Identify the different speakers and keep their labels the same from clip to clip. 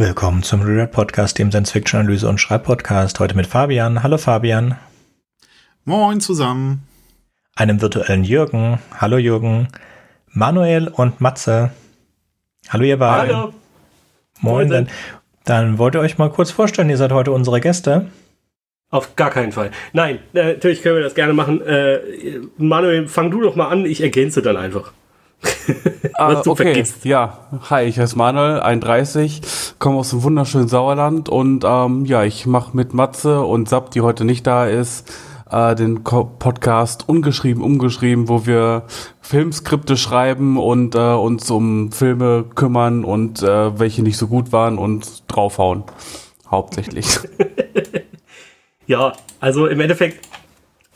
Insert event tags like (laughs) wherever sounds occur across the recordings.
Speaker 1: Willkommen zum Rewrite Podcast, dem Science-Fiction-Analyse- und Schreibpodcast. Heute mit Fabian. Hallo Fabian.
Speaker 2: Moin zusammen.
Speaker 1: Einem virtuellen Jürgen. Hallo Jürgen. Manuel und Matze. Hallo ihr beiden. Hallo. Moin. Dann, dann wollt ihr euch mal kurz vorstellen, ihr seid heute unsere Gäste.
Speaker 3: Auf gar keinen Fall. Nein, äh, natürlich können wir das gerne machen. Äh, Manuel, fang du doch mal an, ich ergänze dann einfach. (laughs)
Speaker 4: Was du okay. vergisst. Ja, hi, ich heiße Manuel, 31, komme aus dem wunderschönen Sauerland und ähm, ja, ich mache mit Matze und Sab, die heute nicht da ist, äh, den Podcast Ungeschrieben, Umgeschrieben, wo wir Filmskripte schreiben und äh, uns um Filme kümmern und äh, welche nicht so gut waren und draufhauen. Hauptsächlich. (laughs)
Speaker 3: ja, also im Endeffekt,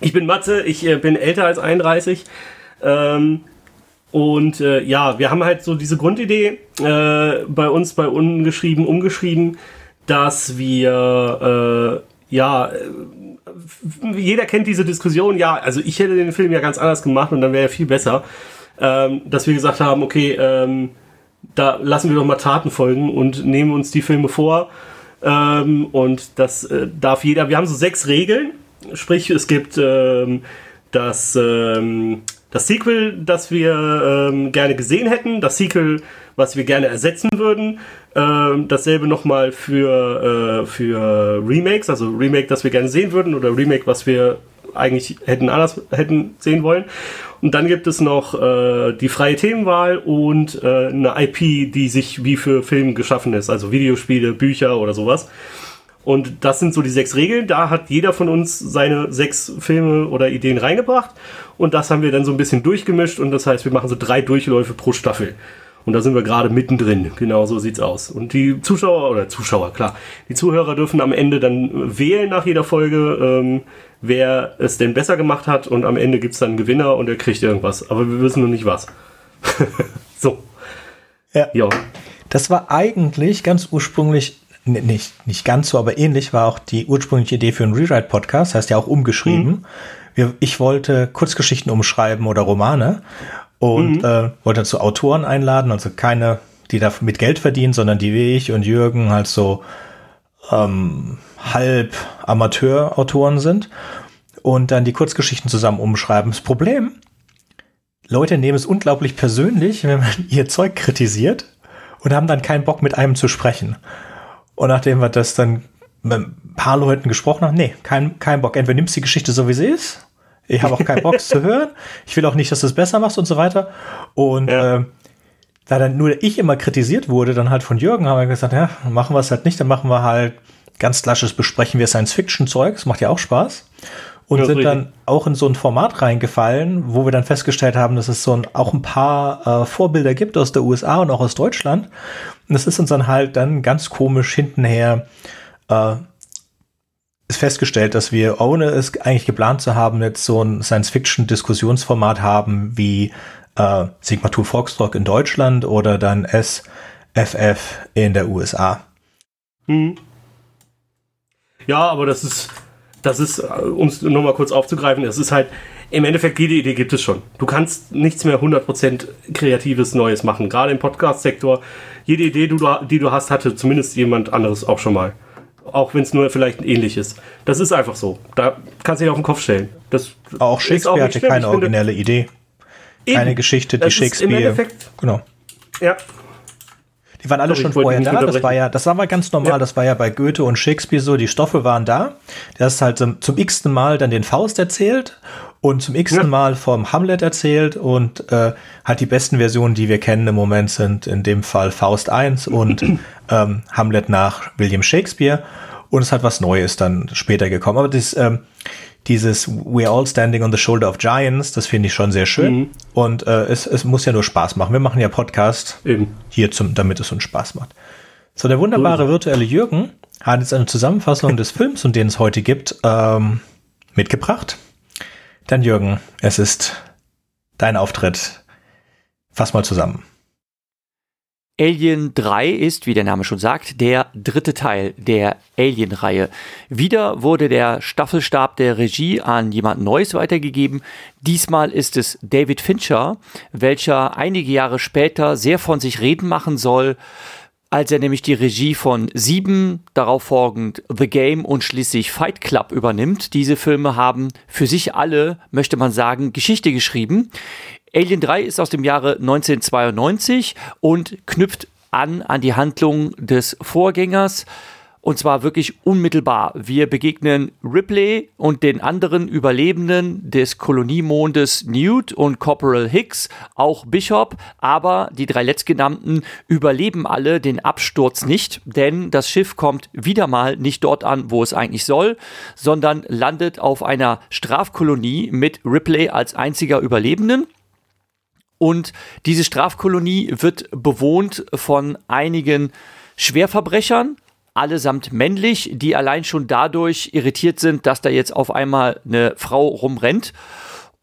Speaker 3: ich bin Matze, ich äh, bin älter als 31. Ähm, und äh, ja, wir haben halt so diese Grundidee äh, bei uns bei Ungeschrieben, Umgeschrieben, dass wir äh, ja jeder kennt diese Diskussion, ja, also ich hätte den Film ja ganz anders gemacht und dann wäre er viel besser. Ähm, dass wir gesagt haben, okay, ähm, da lassen wir doch mal Taten folgen und nehmen uns die Filme vor. Ähm, und das äh, darf jeder. Wir haben so sechs Regeln. Sprich, es gibt ähm, das, ähm, das Sequel, das wir ähm, gerne gesehen hätten, das Sequel, was wir gerne ersetzen würden. Ähm, dasselbe nochmal für, äh, für Remakes, also Remake, das wir gerne sehen würden oder Remake, was wir eigentlich hätten anders hätten sehen wollen. Und dann gibt es noch äh, die freie Themenwahl und äh, eine IP, die sich wie für Film geschaffen ist, also Videospiele, Bücher oder sowas. Und das sind so die sechs Regeln. Da hat jeder von uns seine sechs Filme oder Ideen reingebracht. Und das haben wir dann so ein bisschen durchgemischt. Und das heißt, wir machen so drei Durchläufe pro Staffel. Und da sind wir gerade mittendrin. Genau so sieht's aus. Und die Zuschauer oder Zuschauer, klar, die Zuhörer dürfen am Ende dann wählen nach jeder Folge, ähm, wer es denn besser gemacht hat. Und am Ende gibt's dann einen Gewinner und er kriegt irgendwas. Aber wir wissen noch nicht was. (laughs) so.
Speaker 1: Ja. ja. Das war eigentlich ganz ursprünglich nicht, nicht ganz so, aber ähnlich war auch die ursprüngliche Idee für einen Rewrite-Podcast, heißt ja auch umgeschrieben. Mhm. Ich wollte Kurzgeschichten umschreiben oder Romane und mhm. äh, wollte dazu Autoren einladen, also keine, die da mit Geld verdienen, sondern die wie ich und Jürgen halt so ähm, halb Amateurautoren sind und dann die Kurzgeschichten zusammen umschreiben. Das Problem, Leute nehmen es unglaublich persönlich, wenn man (laughs) ihr Zeug kritisiert und haben dann keinen Bock mit einem zu sprechen. Und nachdem wir das dann mit ein paar Leuten gesprochen haben, nee, kein, kein Bock. Entweder nimmst die Geschichte so wie sie ist. Ich habe auch keinen Bock zu (laughs) hören. Ich will auch nicht, dass du es besser machst und so weiter. Und ja. äh, da dann nur ich immer kritisiert wurde, dann halt von Jürgen, haben wir gesagt, ja, machen wir es halt nicht, dann machen wir halt ganz klasches Besprechen wir Science-Fiction-Zeug. Das macht ja auch Spaß. Und ja, sind richtig. dann auch in so ein Format reingefallen, wo wir dann festgestellt haben, dass es so ein, auch ein paar äh, Vorbilder gibt aus der USA und auch aus Deutschland. Und das ist uns dann halt dann ganz komisch hintenher äh, ist festgestellt, dass wir, ohne es eigentlich geplant zu haben, jetzt so ein Science-Fiction-Diskussionsformat haben wie äh, Sigma 2 Foxtrot in Deutschland oder dann SFF in der USA. Hm.
Speaker 3: Ja, aber das ist, das ist, äh, um es nochmal kurz aufzugreifen, es ist halt, im Endeffekt, jede Idee gibt es schon. Du kannst nichts mehr 100% kreatives Neues machen. Gerade im Podcast-Sektor, jede Idee, die du hast, hatte zumindest jemand anderes auch schon mal. Auch wenn es nur vielleicht ähnlich ist. Das ist einfach so. Da kannst du dich auf den Kopf stellen. Das
Speaker 1: auch Shakespeare hatte keine originelle Idee. Keine Eben. Geschichte, die das Shakespeare. Im Endeffekt, genau. Ja, die waren alle Sorry, schon vorher da. Das war ja, das war mal ganz normal. Ja. Das war ja bei Goethe und Shakespeare so. Die Stoffe waren da. Der ist halt zum, zum x-ten Mal dann den Faust erzählt und zum x-ten ja. Mal vom Hamlet erzählt und äh, halt die besten Versionen, die wir kennen im Moment sind in dem Fall Faust 1 und (clears throat) ähm, Hamlet nach William Shakespeare. Und es hat was Neues dann später gekommen. Aber das, ähm, dieses We're all standing on the shoulder of giants, das finde ich schon sehr schön. Mhm. Und äh, es, es muss ja nur Spaß machen. Wir machen ja Podcast Eben. hier, zum, damit es uns Spaß macht. So, der wunderbare virtuelle Jürgen hat jetzt eine Zusammenfassung des Films, und den es heute gibt, ähm, mitgebracht. Dann Jürgen, es ist dein Auftritt. Fass mal zusammen.
Speaker 5: Alien 3 ist, wie der Name schon sagt, der dritte Teil der Alien-Reihe. Wieder wurde der Staffelstab der Regie an jemand Neues weitergegeben. Diesmal ist es David Fincher, welcher einige Jahre später sehr von sich reden machen soll, als er nämlich die Regie von Sieben, darauf folgend The Game und schließlich Fight Club übernimmt. Diese Filme haben für sich alle, möchte man sagen, Geschichte geschrieben. Alien 3 ist aus dem Jahre 1992 und knüpft an an die Handlung des Vorgängers. Und zwar wirklich unmittelbar. Wir begegnen Ripley und den anderen Überlebenden des Koloniemondes Newt und Corporal Hicks, auch Bishop, aber die drei letztgenannten überleben alle den Absturz nicht, denn das Schiff kommt wieder mal nicht dort an, wo es eigentlich soll, sondern landet auf einer Strafkolonie mit Ripley als einziger Überlebenden. Und diese Strafkolonie wird bewohnt von einigen Schwerverbrechern, allesamt männlich, die allein schon dadurch irritiert sind, dass da jetzt auf einmal eine Frau rumrennt.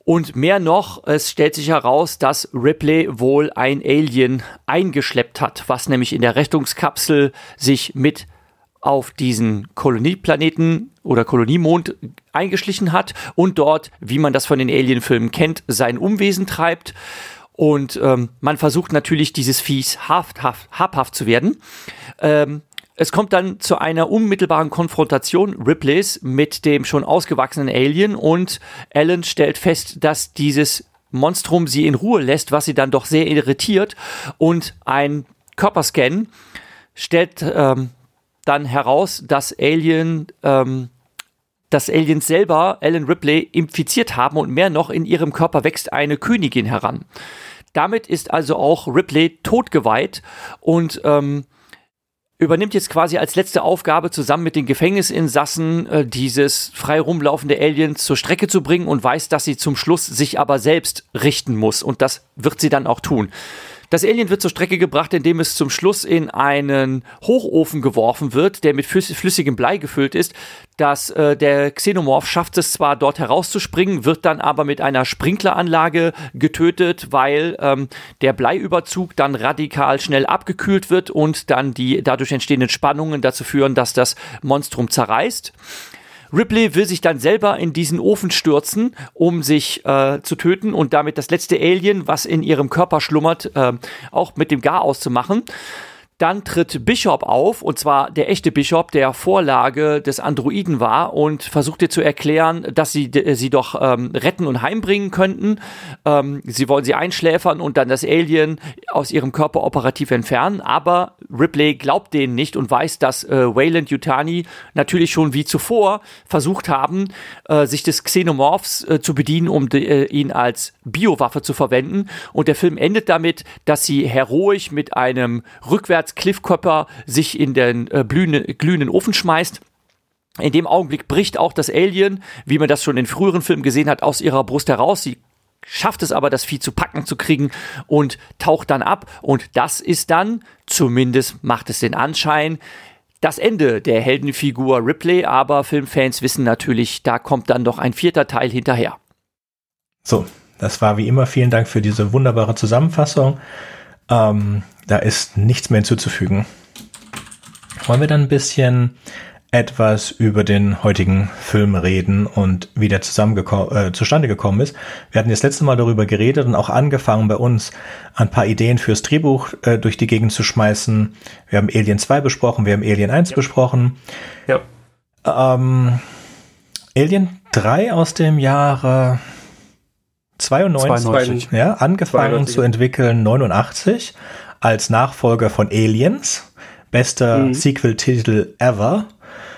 Speaker 5: Und mehr noch, es stellt sich heraus, dass Ripley wohl ein Alien eingeschleppt hat, was nämlich in der Rettungskapsel sich mit auf diesen Kolonieplaneten oder Koloniemond eingeschlichen hat und dort, wie man das von den Alien-Filmen kennt, sein Umwesen treibt. Und ähm, man versucht natürlich, dieses Viehs habhaft, habhaft zu werden. Ähm, es kommt dann zu einer unmittelbaren Konfrontation Ripleys mit dem schon ausgewachsenen Alien und Alan stellt fest, dass dieses Monstrum sie in Ruhe lässt, was sie dann doch sehr irritiert und ein Körperscan stellt ähm, dann heraus, dass Alien ähm, dass Aliens selber Alan Ripley infiziert haben und mehr noch in ihrem Körper wächst eine Königin heran. Damit ist also auch Ripley totgeweiht und ähm, übernimmt jetzt quasi als letzte Aufgabe zusammen mit den Gefängnisinsassen äh, dieses frei rumlaufende Alien zur Strecke zu bringen und weiß, dass sie zum Schluss sich aber selbst richten muss und das wird sie dann auch tun. Das Alien wird zur Strecke gebracht, indem es zum Schluss in einen Hochofen geworfen wird, der mit flüssigem Blei gefüllt ist. Das, äh, der Xenomorph schafft es zwar dort herauszuspringen, wird dann aber mit einer Sprinkleranlage getötet, weil ähm, der Bleiüberzug dann radikal schnell abgekühlt wird und dann die dadurch entstehenden Spannungen dazu führen, dass das Monstrum zerreißt. Ripley will sich dann selber in diesen Ofen stürzen, um sich äh, zu töten und damit das letzte Alien, was in ihrem Körper schlummert, äh, auch mit dem Gar auszumachen. Dann tritt Bishop auf, und zwar der echte Bishop, der Vorlage des Androiden war und versucht ihr zu erklären, dass sie sie doch ähm, retten und heimbringen könnten. Ähm, sie wollen sie einschläfern und dann das Alien aus ihrem Körper operativ entfernen. Aber Ripley glaubt denen nicht und weiß, dass äh, Wayland Yutani natürlich schon wie zuvor versucht haben, äh, sich des Xenomorphs äh, zu bedienen, um de, äh, ihn als Biowaffe zu verwenden. Und der Film endet damit, dass sie heroisch mit einem rückwärts als Cliffkopper sich in den äh, glühenden, glühenden Ofen schmeißt. In dem Augenblick bricht auch das Alien, wie man das schon in früheren Filmen gesehen hat, aus ihrer Brust heraus. Sie schafft es aber, das Vieh zu packen zu kriegen und taucht dann ab. Und das ist dann, zumindest macht es den Anschein, das Ende der Heldenfigur Ripley. Aber Filmfans wissen natürlich, da kommt dann noch ein vierter Teil hinterher.
Speaker 1: So, das war wie immer. Vielen Dank für diese wunderbare Zusammenfassung. Ähm, da ist nichts mehr hinzuzufügen. Wollen wir dann ein bisschen etwas über den heutigen Film reden und wie der äh, zustande gekommen ist. Wir hatten das letzte Mal darüber geredet und auch angefangen bei uns ein paar Ideen fürs Drehbuch äh, durch die Gegend zu schmeißen. Wir haben Alien 2 besprochen, wir haben Alien 1 ja. besprochen. Ja. Ähm, Alien 3 aus dem Jahre 92, 92. Ja, angefangen 92. zu entwickeln 89 als Nachfolger von Aliens. Bester mhm. Sequel-Titel ever.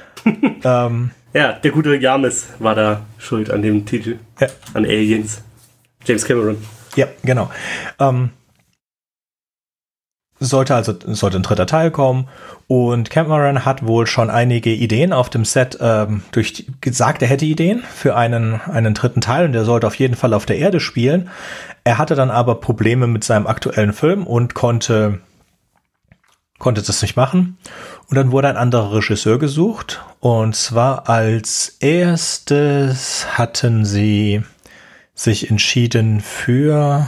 Speaker 1: (laughs)
Speaker 3: ähm, ja, der gute James war da schuld an dem Titel. Ja. An Aliens. James Cameron.
Speaker 1: Ja, genau. Ähm, sollte also sollte ein dritter Teil kommen. Und Cameron hat wohl schon einige Ideen auf dem Set ähm, durch gesagt, er hätte Ideen für einen einen dritten Teil und der sollte auf jeden Fall auf der Erde spielen. Er hatte dann aber Probleme mit seinem aktuellen Film und konnte konnte das nicht machen. Und dann wurde ein anderer Regisseur gesucht. Und zwar als erstes hatten sie sich entschieden für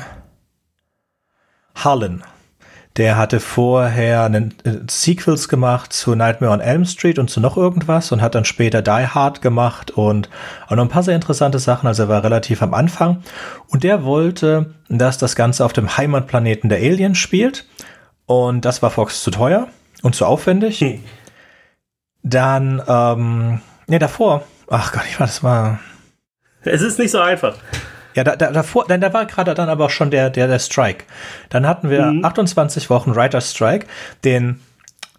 Speaker 1: Harlan Der hatte vorher einen, äh, Sequels gemacht zu Nightmare on Elm Street und zu noch irgendwas und hat dann später Die Hard gemacht und auch noch ein paar sehr interessante Sachen. Also er war relativ am Anfang. Und der wollte, dass das Ganze auf dem Heimatplaneten der Aliens spielt. Und das war Fox zu teuer und zu aufwendig. Hm. Dann, ähm, ne, davor, ach Gott, ich war, das war.
Speaker 3: Es ist nicht so einfach.
Speaker 1: Ja, da, da, davor, dann, da war gerade dann aber auch schon der, der, der Strike. Dann hatten wir mhm. 28 Wochen Writer Strike, den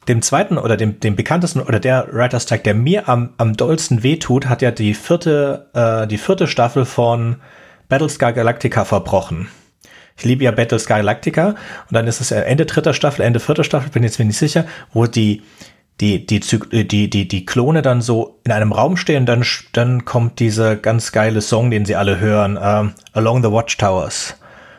Speaker 1: dem zweiten oder dem, dem bekanntesten oder der Writer Strike, der mir am, am dollsten wehtut, hat ja die vierte, äh, die vierte Staffel von Battlestar Galactica verbrochen. Ich liebe ja Battlestar Galactica und dann ist es Ende dritter Staffel, Ende vierter Staffel, bin jetzt mir nicht sicher, wo die die, die, die, die, die Klone dann so in einem Raum stehen, dann, dann kommt dieser ganz geile Song, den sie alle hören, um, Along the Watchtowers.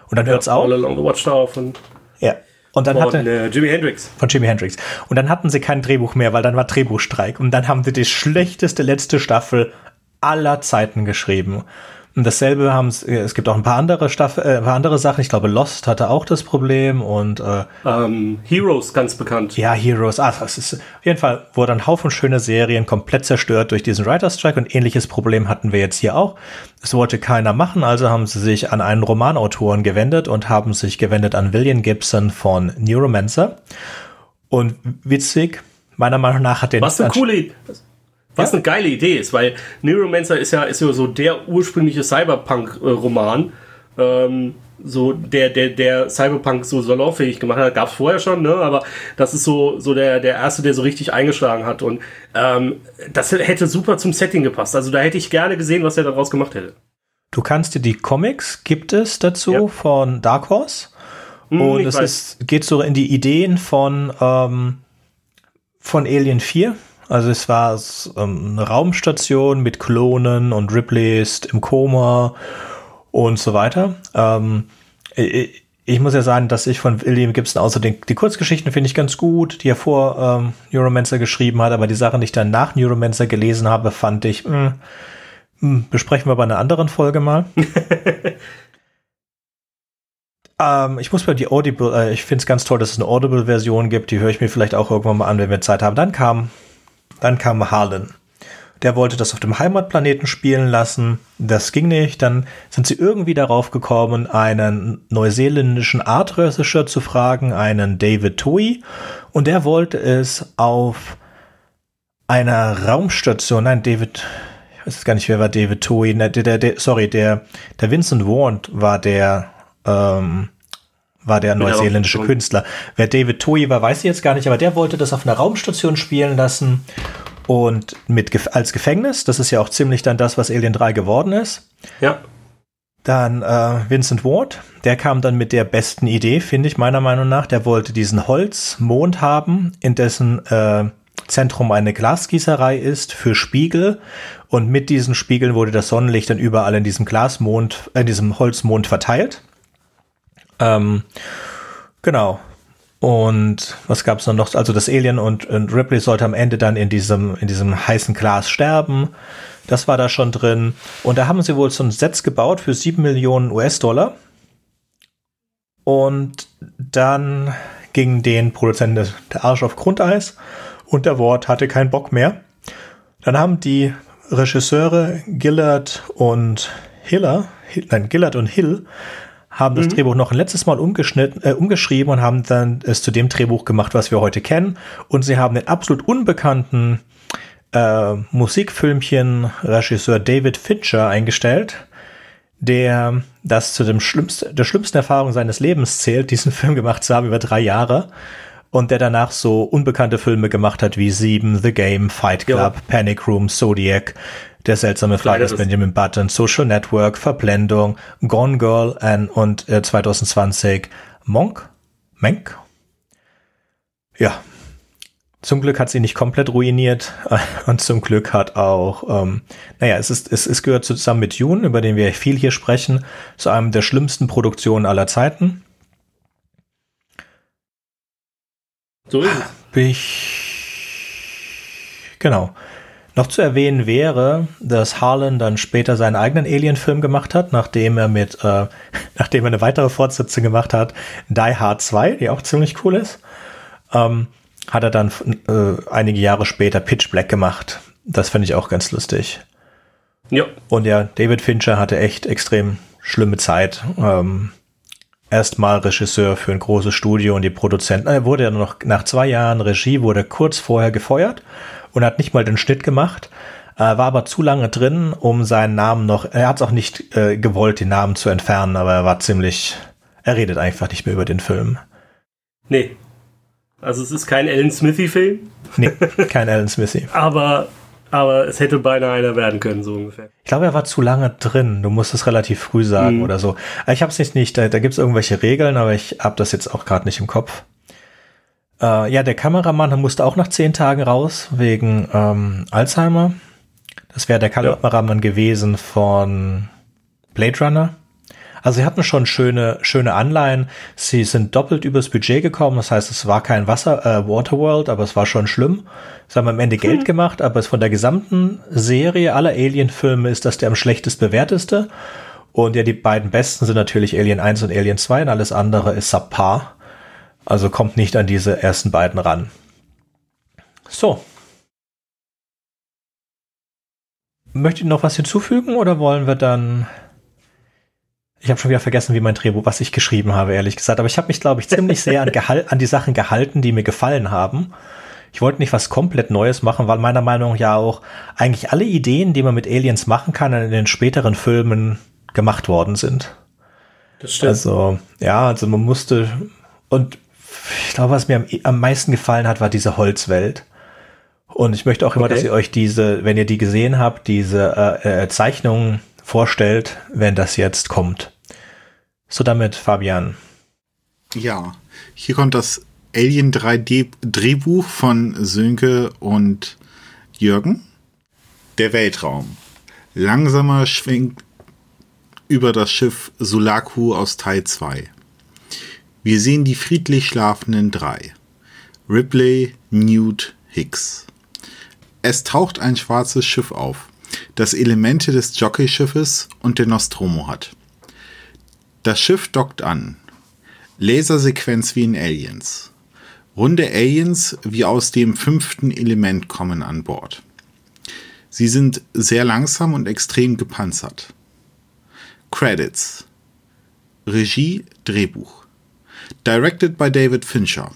Speaker 1: Und dann ja, hört's auf.
Speaker 3: All Along the Watchtower von.
Speaker 1: Ja. Und dann
Speaker 3: von,
Speaker 1: hatte,
Speaker 3: äh, Jimi Hendrix.
Speaker 1: Von Jimi Hendrix. Und dann hatten sie kein Drehbuch mehr, weil dann war Drehbuchstreik. Und dann haben sie die schlechteste letzte Staffel aller Zeiten geschrieben. Und dasselbe haben äh, es gibt auch ein paar andere Staffel, äh, ein paar andere Sachen. Ich glaube, Lost hatte auch das Problem und äh,
Speaker 3: ähm, Heroes ganz bekannt.
Speaker 1: Ja, Heroes. Ah, das ist auf jeden Fall wurde ein Haufen schöner Serien komplett zerstört durch diesen Writer Strike und ähnliches Problem hatten wir jetzt hier auch. Es wollte keiner machen, also haben sie sich an einen Romanautoren gewendet und haben sich gewendet an William Gibson von Neuromancer. Und witzig, meiner Meinung nach hat der
Speaker 3: Was eine coole was ja. eine geile Idee ist, weil Neuromancer ist ja, ist ja so der ursprüngliche Cyberpunk-Roman. Ähm, so der, der, der Cyberpunk so salonfähig gemacht hat, gab es vorher schon, ne? aber das ist so, so der, der erste, der so richtig eingeschlagen hat. Und ähm, das hätte super zum Setting gepasst. Also da hätte ich gerne gesehen, was er daraus gemacht hätte.
Speaker 1: Du kannst dir die Comics, gibt es dazu ja. von Dark Horse. Hm, und es ist, geht so in die Ideen von, ähm, von Alien 4 also es war ähm, eine Raumstation mit Klonen und Ripley ist im Koma und so weiter. Ähm, ich, ich muss ja sagen, dass ich von William Gibson außer den, die Kurzgeschichten finde ich ganz gut, die er vor ähm, Neuromancer geschrieben hat, aber die Sachen, die ich dann nach Neuromancer gelesen habe, fand ich, mh, hm, mh, hm, besprechen wir bei einer anderen Folge mal. (laughs) ähm, ich muss mal die Audible, äh, ich finde es ganz toll, dass es eine Audible-Version gibt, die höre ich mir vielleicht auch irgendwann mal an, wenn wir Zeit haben. Dann kam dann kam Harlan. Der wollte das auf dem Heimatplaneten spielen lassen. Das ging nicht. Dann sind sie irgendwie darauf gekommen, einen neuseeländischen Art-Regisseur zu fragen, einen David Tui. Und der wollte es auf einer Raumstation, nein, David, ich weiß gar nicht, wer war David Tui, der, der, der, sorry, der, der Vincent Warren war der, ähm, war der neuseeländische Künstler. Wer David Toye war, weiß ich jetzt gar nicht, aber der wollte das auf einer Raumstation spielen lassen und mit als Gefängnis. Das ist ja auch ziemlich dann das, was Alien 3 geworden ist.
Speaker 3: Ja.
Speaker 1: Dann äh, Vincent Ward, der kam dann mit der besten Idee, finde ich meiner Meinung nach. Der wollte diesen Holzmond haben, in dessen äh, Zentrum eine Glasgießerei ist für Spiegel. Und mit diesen Spiegeln wurde das Sonnenlicht dann überall in diesem Glasmond, in diesem Holzmond verteilt. Ähm, genau. Und was gab es noch? Also das Alien und, und, Ripley sollte am Ende dann in diesem, in diesem heißen Glas sterben. Das war da schon drin. Und da haben sie wohl so ein Set gebaut für 7 Millionen US-Dollar. Und dann ging den Produzenten der Arsch auf Grundeis und der Wort hatte keinen Bock mehr. Dann haben die Regisseure Gillard und Hiller, nein, Gillard und Hill haben das mhm. Drehbuch noch ein letztes Mal umgeschnitten, äh, umgeschrieben und haben dann es zu dem Drehbuch gemacht, was wir heute kennen. Und sie haben den absolut unbekannten äh, Musikfilmchen-Regisseur David Fincher eingestellt, der das zu dem schlimmsten, der schlimmsten Erfahrung seines Lebens zählt, diesen (laughs) Film gemacht zu haben über drei Jahre. Und der danach so unbekannte Filme gemacht hat wie Sieben, The Game, Fight Club, ja. Panic Room, Zodiac, der seltsame Fall des Benjamin Button, Social Network, Verblendung, Gone Girl and, und äh, 2020 Monk? Menk? Ja. Zum Glück hat sie nicht komplett ruiniert (laughs) und zum Glück hat auch, ähm, naja, es ist, es, es gehört zusammen mit June, über den wir viel hier sprechen, zu einem der schlimmsten Produktionen aller Zeiten.
Speaker 3: So ist es.
Speaker 1: Ich, genau. Noch zu erwähnen wäre, dass Harlan dann später seinen eigenen Alien-Film gemacht hat, nachdem er mit, äh, (laughs) nachdem er eine weitere Fortsetzung gemacht hat, Die Hard 2, die auch ziemlich cool ist, ähm, hat er dann äh, einige Jahre später Pitch Black gemacht. Das finde ich auch ganz lustig. Ja. Und ja, David Fincher hatte echt extrem schlimme Zeit. Ähm, Erstmal Regisseur für ein großes Studio und die Produzenten. Er wurde ja noch nach zwei Jahren Regie, wurde kurz vorher gefeuert und hat nicht mal den Schnitt gemacht. Äh, war aber zu lange drin, um seinen Namen noch. Er hat es auch nicht äh, gewollt, den Namen zu entfernen, aber er war ziemlich. Er redet einfach nicht mehr über den Film.
Speaker 3: Nee. Also es ist kein Alan Smithy-Film.
Speaker 1: Nee, (laughs) kein Alan Smithy.
Speaker 3: aber aber es hätte beinahe einer werden können, so ungefähr.
Speaker 1: Ich glaube, er war zu lange drin. Du musst es relativ früh sagen mhm. oder so. Ich habe es nicht, nicht. Da, da gibt es irgendwelche Regeln, aber ich habe das jetzt auch gerade nicht im Kopf. Äh, ja, der Kameramann musste auch nach zehn Tagen raus wegen ähm, Alzheimer. Das wäre der Kameramann ja. gewesen von Blade Runner. Also sie hatten schon schöne, schöne Anleihen. Sie sind doppelt übers Budget gekommen. Das heißt, es war kein Wasser, äh, Waterworld, aber es war schon schlimm. Sie haben am Ende Geld hm. gemacht, aber es von der gesamten Serie aller Alien-Filme ist das der am schlechtest bewerteste. Und ja, die beiden besten sind natürlich Alien 1 und Alien 2 und alles andere ist subpar. Also kommt nicht an diese ersten beiden ran. So. Möchtet ihr noch was hinzufügen oder wollen wir dann ich habe schon wieder vergessen, wie mein Drehbuch, was ich geschrieben habe, ehrlich gesagt. Aber ich habe mich, glaube ich, ziemlich sehr an, an die Sachen gehalten, die mir gefallen haben. Ich wollte nicht was komplett Neues machen, weil meiner Meinung nach ja auch eigentlich alle Ideen, die man mit Aliens machen kann, in den späteren Filmen gemacht worden sind. Das stimmt. Also, ja, also man musste, und glaube, was mir am, am meisten gefallen hat, war diese Holzwelt. Und ich möchte auch immer, okay. dass ihr euch diese, wenn ihr die gesehen habt, diese äh, äh, Zeichnungen vorstellt, wenn das jetzt kommt. So damit, Fabian.
Speaker 2: Ja, hier kommt das Alien 3D Drehbuch von Sönke und Jürgen. Der Weltraum. Langsamer schwingt über das Schiff Sulaku aus Teil 2. Wir sehen die friedlich schlafenden drei. Ripley, Newt, Hicks. Es taucht ein schwarzes Schiff auf, das Elemente des Jockeyschiffes und der Nostromo hat. Das Schiff dockt an. Lasersequenz wie in Aliens. Runde Aliens wie aus dem fünften Element kommen an Bord. Sie sind sehr langsam und extrem gepanzert. Credits. Regie, Drehbuch. Directed by David Fincher.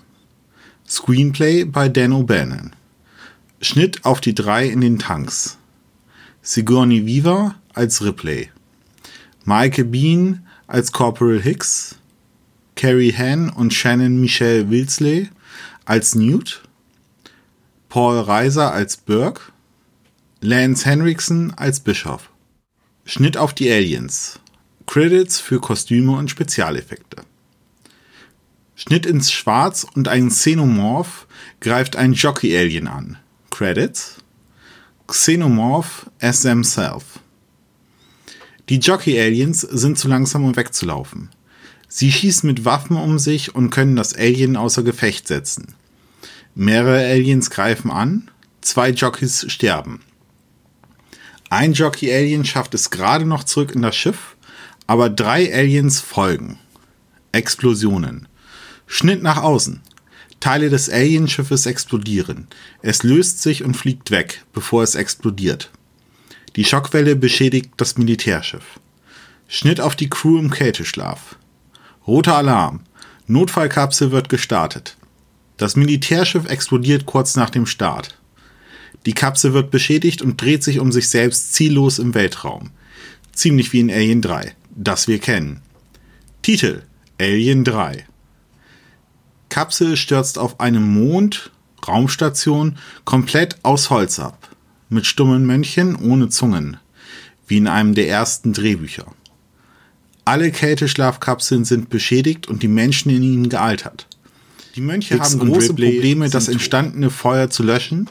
Speaker 2: Screenplay by Dan O'Bannon. Schnitt auf die drei in den Tanks. Sigourney Weaver als Ripley. Michael Bean als Corporal Hicks, Carrie Hann und Shannon Michelle Wilsley als Newt, Paul Reiser als Burke, Lance Henriksen als Bischof. Schnitt auf die Aliens. Credits für Kostüme und Spezialeffekte. Schnitt ins Schwarz und ein Xenomorph greift ein Jockey-Alien an. Credits. Xenomorph as themselves. Die Jockey-Aliens sind zu langsam, um wegzulaufen. Sie schießen mit Waffen um sich und können das Alien außer Gefecht setzen. Mehrere Aliens greifen an, zwei Jockeys sterben. Ein Jockey-Alien schafft es gerade noch zurück in das Schiff, aber drei Aliens folgen. Explosionen. Schnitt nach außen. Teile des Alienschiffes explodieren. Es löst sich und fliegt weg, bevor es explodiert. Die Schockwelle beschädigt das Militärschiff. Schnitt auf die Crew im Kälteschlaf. Roter Alarm. Notfallkapsel wird gestartet. Das Militärschiff explodiert kurz nach dem Start. Die Kapsel wird beschädigt und dreht sich um sich selbst ziellos im Weltraum. Ziemlich wie in Alien 3, das wir kennen. Titel Alien 3 Kapsel stürzt auf einem Mond, Raumstation, komplett aus Holz ab mit stummen Männchen ohne Zungen, wie in einem der ersten Drehbücher. Alle Kälteschlafkapseln sind beschädigt und die Menschen in ihnen gealtert. Die Mönche Hicks haben große Probleme, das entstandene Feuer zu löschen,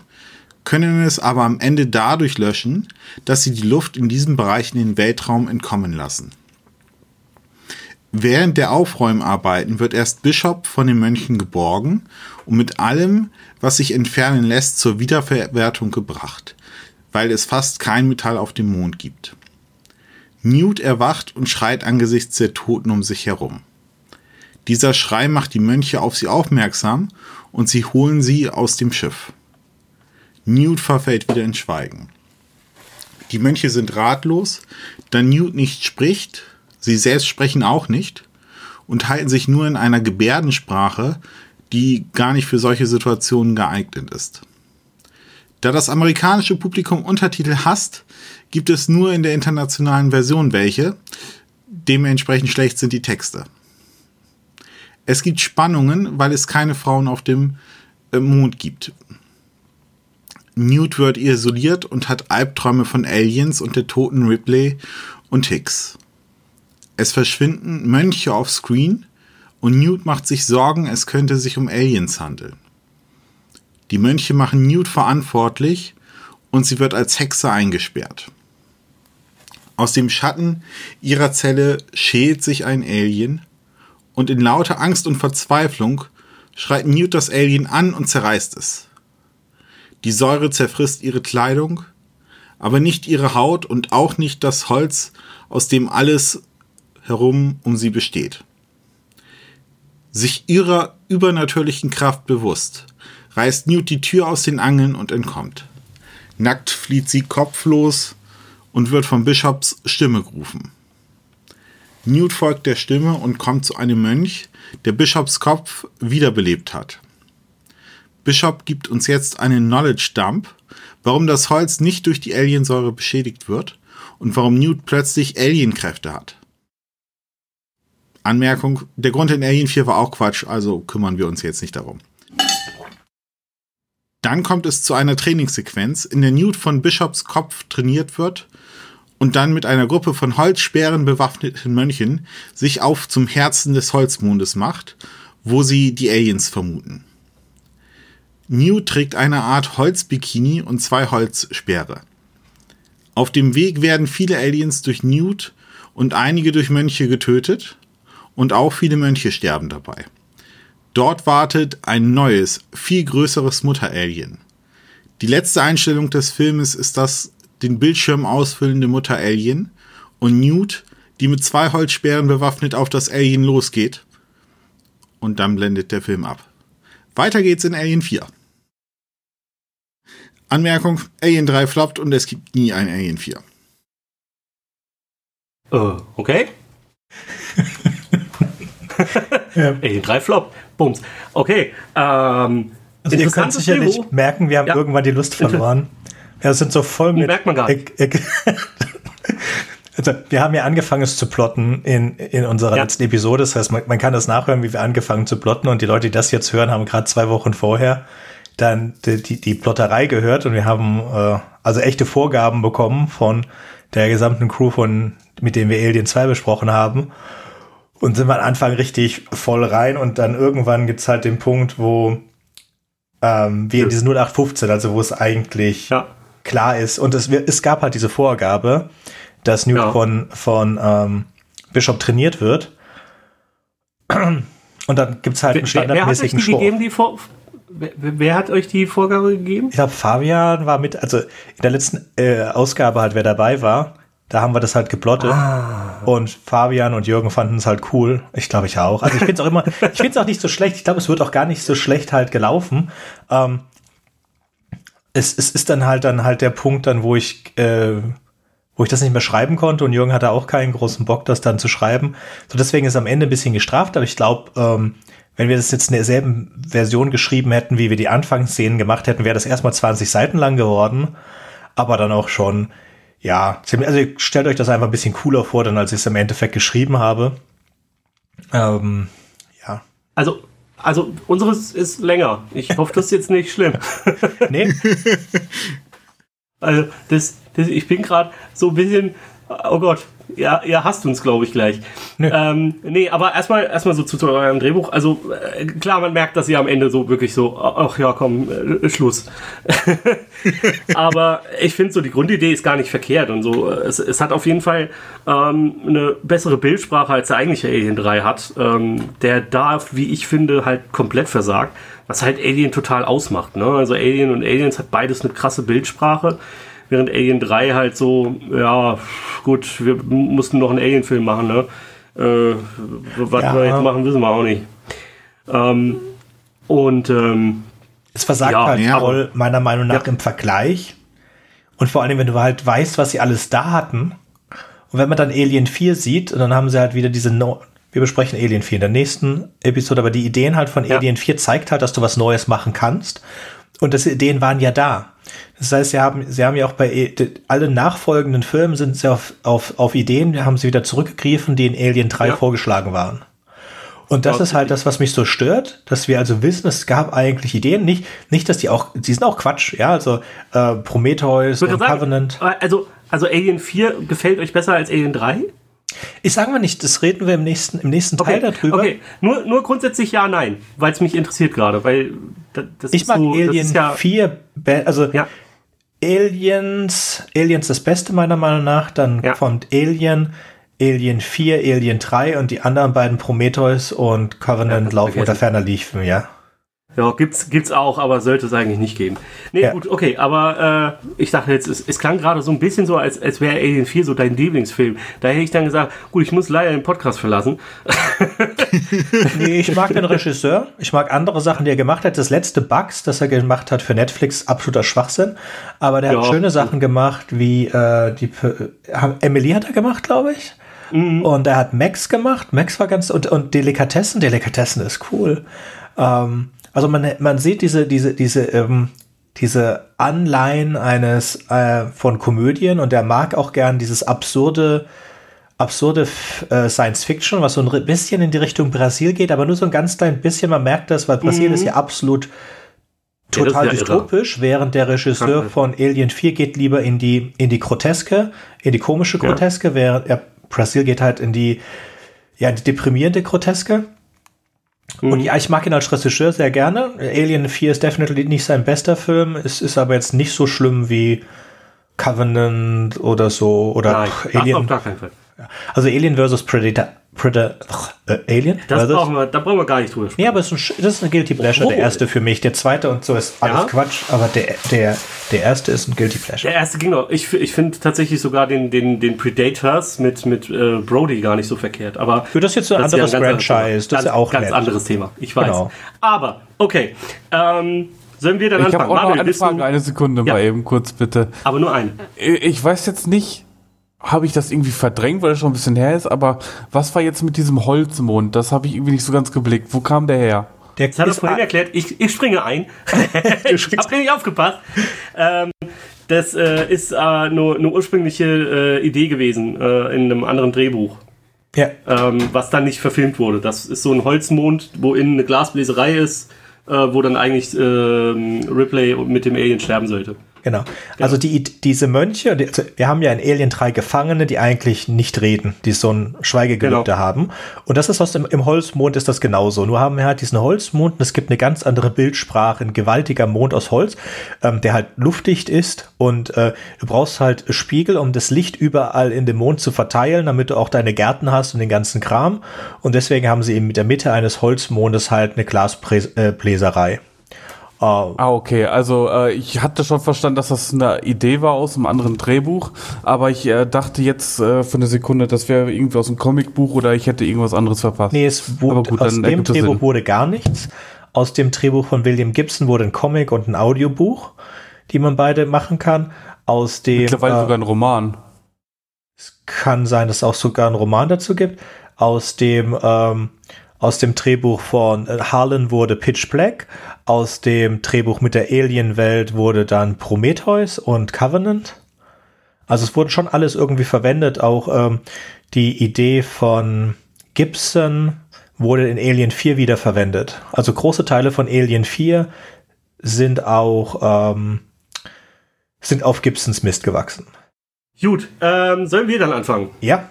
Speaker 2: können es aber am Ende dadurch löschen, dass sie die Luft in diesem Bereich in den Weltraum entkommen lassen. Während der Aufräumarbeiten wird erst Bishop von den Mönchen geborgen und mit allem, was sich entfernen lässt, zur Wiederverwertung gebracht. weil es fast kein Metall auf dem Mond gibt. Newt erwacht und schreit angesichts der Toten um sich herum. Dieser Schrei macht die Mönche auf sie aufmerksam und sie holen sie aus dem Schiff. Newt verfällt wieder in Schweigen. Die Mönche sind ratlos, da Newt nicht spricht, sie selbst sprechen auch nicht und halten sich nur in einer Gebärdensprache, die gar nicht für solche Situationen geeignet ist. Da das amerikanische Publikum Untertitel hasst, gibt es nur in der internationalen Version welche. Dementsprechend schlecht sind die Texte. Es gibt Spannungen, weil es keine Frauen auf dem äh, Mond gibt. Newt wird isoliert und hat Albträume von Aliens und der toten Ripley und Hicks. Es verschwinden Mönche auf Screen und Newt macht sich Sorgen, es könnte sich um Aliens handeln. Die Mönche machen Newt verantwortlich und sie wird als Hexe eingesperrt. Aus dem Schatten ihrer Zelle schält sich ein Alien und in lauter Angst und Verzweiflung schreit Newt das Alien an und zerreißt es. Die Säure zerfrisst ihre Kleidung, aber nicht ihre Haut und auch nicht das Holz, aus dem alles herum um sie besteht. Sich ihrer übernatürlichen Kraft bewusst, reißt Newt die Tür aus den Angeln und entkommt. Nackt flieht sie kopflos und wird von Bischofs Stimme gerufen. Newt folgt der Stimme und kommt zu einem Mönch, der Bischofs Kopf wiederbelebt hat. Bishop gibt uns jetzt einen Knowledge Dump, warum das Holz nicht durch die Aliensäure beschädigt wird und warum Newt plötzlich Alienkräfte hat. Anmerkung, der Grund in Alien 4 war auch Quatsch, also kümmern wir uns jetzt nicht darum. Dann kommt es zu einer Trainingssequenz, in der Newt von Bishops Kopf trainiert wird und dann mit einer Gruppe von Holzsperren bewaffneten Mönchen sich auf zum Herzen des Holzmondes macht, wo sie die Aliens vermuten. Newt trägt eine Art Holzbikini und zwei Holzsperre. Auf dem Weg werden viele Aliens durch Newt und einige durch Mönche getötet und auch viele Mönche sterben dabei. Dort wartet ein neues, viel größeres Mutter-Alien. Die letzte Einstellung des Filmes ist das den Bildschirm ausfüllende Mutter-Alien und Newt, die mit zwei Holzsperren bewaffnet auf das Alien losgeht. Und dann blendet der Film ab. Weiter geht's in Alien 4. Anmerkung, Alien 3 floppt und es gibt nie ein Alien 4.
Speaker 3: Uh, okay. (laughs) ja. (laughs) Ey, drei Flop. Bums. Okay. Ähm,
Speaker 1: also ihr könnt sicherlich Drehbuch. merken, wir haben ja. irgendwann die Lust verloren. Ja, es sind so voll mit.
Speaker 3: Merkt man gar nicht. (laughs)
Speaker 1: also, wir haben ja angefangen, es zu plotten in, in unserer ja. letzten Episode. Das heißt, man, man, kann das nachhören, wie wir angefangen zu plotten. Und die Leute, die das jetzt hören, haben gerade zwei Wochen vorher dann die, die, die Plotterei gehört. Und wir haben äh, also echte Vorgaben bekommen von der gesamten Crew, von, mit dem wir Alien 2 besprochen haben. Und sind wir am Anfang richtig voll rein und dann irgendwann gibt's halt den Punkt, wo ähm, wir ja. diese 0815, also wo es eigentlich ja. klar ist. Und es, es gab halt diese Vorgabe, dass Newt ja. von, von ähm, Bishop trainiert wird. Und dann gibt's halt einen standardmäßigen.
Speaker 3: Gegeben, die Vor wer, wer, hat euch die Vorgabe gegeben?
Speaker 1: Ich glaube, Fabian war mit, also in der letzten äh, Ausgabe halt, wer dabei war. Da haben wir das halt geplottet. Ah. Und Fabian und Jürgen fanden es halt cool. Ich glaube, ich auch. Also ich finde es auch immer, (laughs) ich finde es auch nicht so schlecht. Ich glaube, es wird auch gar nicht so schlecht halt gelaufen. Ähm, es, es ist dann halt dann halt der Punkt dann, wo ich, äh, wo ich das nicht mehr schreiben konnte und Jürgen hatte auch keinen großen Bock, das dann zu schreiben. So deswegen ist am Ende ein bisschen gestraft, aber ich glaube, ähm, wenn wir das jetzt in derselben Version geschrieben hätten, wie wir die Anfangsszenen gemacht hätten, wäre das erstmal 20 Seiten lang geworden, aber dann auch schon ja, also stellt euch das einfach ein bisschen cooler vor, dann als ich es im Endeffekt geschrieben habe. Ähm, ja.
Speaker 3: Also, also unseres ist länger. Ich hoffe, das ist jetzt nicht schlimm. (laughs) nee. (laughs) also, das, das, ich bin gerade so ein bisschen, oh Gott, ja, ihr hasst uns, glaube ich, gleich. Nee. Ähm, nee, aber erstmal erstmal so zu, zu, eurem Drehbuch. Also äh, klar, man merkt, dass ihr am Ende so wirklich so, ach ja, komm, äh, Schluss. (laughs) aber ich finde so, die Grundidee ist gar nicht verkehrt und so. Es, es hat auf jeden Fall ähm, eine bessere Bildsprache, als der eigentliche Alien 3 hat. Ähm, der darf, wie ich finde, halt komplett versagt. Was halt Alien total ausmacht. Ne? Also Alien und Aliens hat beides eine krasse Bildsprache während Alien 3 halt so, ja, gut, wir mussten noch einen Alien-Film machen, ne? Äh, was ja. wir jetzt machen, wissen wir auch nicht. Ähm, und ähm,
Speaker 1: es versagt ja, halt ja. voll, meiner Meinung nach, ja. im Vergleich. Und vor allem, wenn du halt weißt, was sie alles da hatten. Und wenn man dann Alien 4 sieht, und dann haben sie halt wieder diese no wir besprechen Alien 4 in der nächsten Episode, aber die Ideen halt von Alien 4 zeigt halt, dass du was Neues machen kannst. Und diese Ideen waren ja da. Das heißt, sie haben, sie haben ja auch bei alle nachfolgenden Filmen sind sie auf, auf, auf Ideen, haben sie wieder zurückgegriffen, die in Alien 3 ja. vorgeschlagen waren. Und das ist halt das, was mich so stört, dass wir also wissen, es gab eigentlich Ideen, nicht, nicht, dass die auch, die sind auch Quatsch, ja, also äh, Prometheus und sagen, Covenant.
Speaker 3: Also, also Alien 4 gefällt euch besser als Alien 3?
Speaker 1: Ich sage mal nicht, das reden wir im nächsten, im nächsten
Speaker 3: okay,
Speaker 1: Teil darüber. Okay,
Speaker 3: nur, nur grundsätzlich ja, nein, weil es mich interessiert gerade, weil
Speaker 1: das ich mag so, Alien ja 4, also ja. Aliens, Aliens das Beste meiner Meinung nach, dann ja. kommt Alien, Alien 4, Alien 3 und die anderen beiden Prometheus und Covenant ja, laufen unter ferner liefen, ja.
Speaker 3: Ja, gibt's, gibt's auch, aber sollte es eigentlich nicht geben. Nee, ja. gut, okay, aber äh, ich dachte jetzt, es, es klang gerade so ein bisschen so, als, als wäre Alien 4 so dein Lieblingsfilm. Da hätte ich dann gesagt, gut, ich muss leider den Podcast verlassen. (laughs) (laughs)
Speaker 1: nee, ich mag den Regisseur. Ich mag andere Sachen, die er gemacht hat. Das letzte Bugs, das er gemacht hat für Netflix, absoluter Schwachsinn. Aber der ja. hat schöne Sachen gemacht, wie äh, die äh, Emily hat er gemacht, glaube ich. Mhm. Und er hat Max gemacht. Max war ganz und, und Delikatessen. Delikatessen ist cool. Ähm, also man, man sieht diese, diese, diese, ähm, diese Anleihen eines äh, von Komödien und er mag auch gern dieses absurde, absurde äh, Science Fiction, was so ein bisschen in die Richtung Brasil geht, aber nur so ein ganz klein bisschen. Man merkt das, weil Brasil mhm. ist ja absolut total ja, dystopisch, irre. während der Regisseur von Alien 4 geht lieber in die, in die Groteske, in die komische Groteske, ja. während er Brasil geht halt in die, ja, die deprimierende Groteske. Mhm. Und ja, ich mag ihn als Regisseur sehr gerne. Alien 4 ist definitiv nicht sein bester Film. Es ist aber jetzt nicht so schlimm wie Covenant oder so. Oder
Speaker 3: Nein, Alien. Auf gar keinen Fall.
Speaker 1: Also Alien vs. Predator. Predator äh, Alien?
Speaker 3: Das brauchen wir, da brauchen wir gar nicht drüber
Speaker 1: sprechen. Ja, aber es ist ein, das ist ein Guilty Pleasure, oh. der erste für mich. Der zweite und so ist alles ja. Quatsch, aber der, der, der erste ist ein Guilty Pleasure.
Speaker 3: Der erste ging noch. Ich, ich finde tatsächlich sogar den, den, den Predators mit, mit äh, Brody gar nicht so verkehrt. Aber
Speaker 1: für das jetzt ein das anderes ja ein Franchise, das ist ja auch
Speaker 3: ganz
Speaker 1: nett.
Speaker 3: anderes Thema. Ich weiß. Genau. Aber, okay. Ähm, Sollen wir dann
Speaker 4: ich anfangen? Ich habe auch noch eine Frage, eine Sekunde ja. mal eben kurz bitte.
Speaker 3: Aber nur eine.
Speaker 4: Ich weiß jetzt nicht, habe ich das irgendwie verdrängt, weil es schon ein bisschen her ist, aber was war jetzt mit diesem Holzmond? Das habe ich irgendwie nicht so ganz geblickt. Wo kam der her?
Speaker 3: Der das hat er vorhin erklärt. Ich, ich springe ein. (laughs) (laughs) ich habe nicht aufgepasst. Ähm, das äh, ist äh, nur eine ursprüngliche äh, Idee gewesen äh, in einem anderen Drehbuch. Ja. Ähm, was dann nicht verfilmt wurde. Das ist so ein Holzmond, wo innen eine Glasbläserei ist, äh, wo dann eigentlich ähm, Ripley mit dem Alien sterben sollte.
Speaker 1: Genau. Also die, diese Mönche, die, also wir haben ja in Alien drei Gefangene, die eigentlich nicht reden, die so ein Schweigegelübde genau. haben. Und das ist aus dem, im Holzmond ist das genauso. Nur haben wir halt diesen Holzmond und es gibt eine ganz andere Bildsprache, ein gewaltiger Mond aus Holz, ähm, der halt luftdicht ist und äh, du brauchst halt Spiegel, um das Licht überall in dem Mond zu verteilen, damit du auch deine Gärten hast und den ganzen Kram. Und deswegen haben sie eben mit der Mitte eines Holzmondes halt eine Glasbläserei.
Speaker 4: Uh, ah, okay. Also äh, ich hatte schon verstanden, dass das eine Idee war aus einem anderen Drehbuch, aber ich äh, dachte jetzt äh, für eine Sekunde, das wäre irgendwie aus einem Comicbuch oder ich hätte irgendwas anderes verpasst.
Speaker 1: Nee, es wurde, gut, aus dem Drehbuch Sinn. wurde gar nichts. Aus dem Drehbuch von William Gibson wurde ein Comic und ein Audiobuch, die man beide machen kann. Aus dem
Speaker 4: mittlerweile äh, sogar ein Roman.
Speaker 1: Es kann sein, dass es auch sogar einen Roman dazu gibt. Aus dem ähm, aus dem Drehbuch von äh, Harlan wurde Pitch Black. Aus dem Drehbuch mit der Alien-Welt wurde dann Prometheus und Covenant. Also es wurde schon alles irgendwie verwendet. Auch ähm, die Idee von Gibson wurde in Alien 4 wieder verwendet. Also große Teile von Alien 4 sind auch ähm, sind auf Gibsons Mist gewachsen.
Speaker 3: Gut, ähm, sollen wir dann anfangen?
Speaker 1: Ja.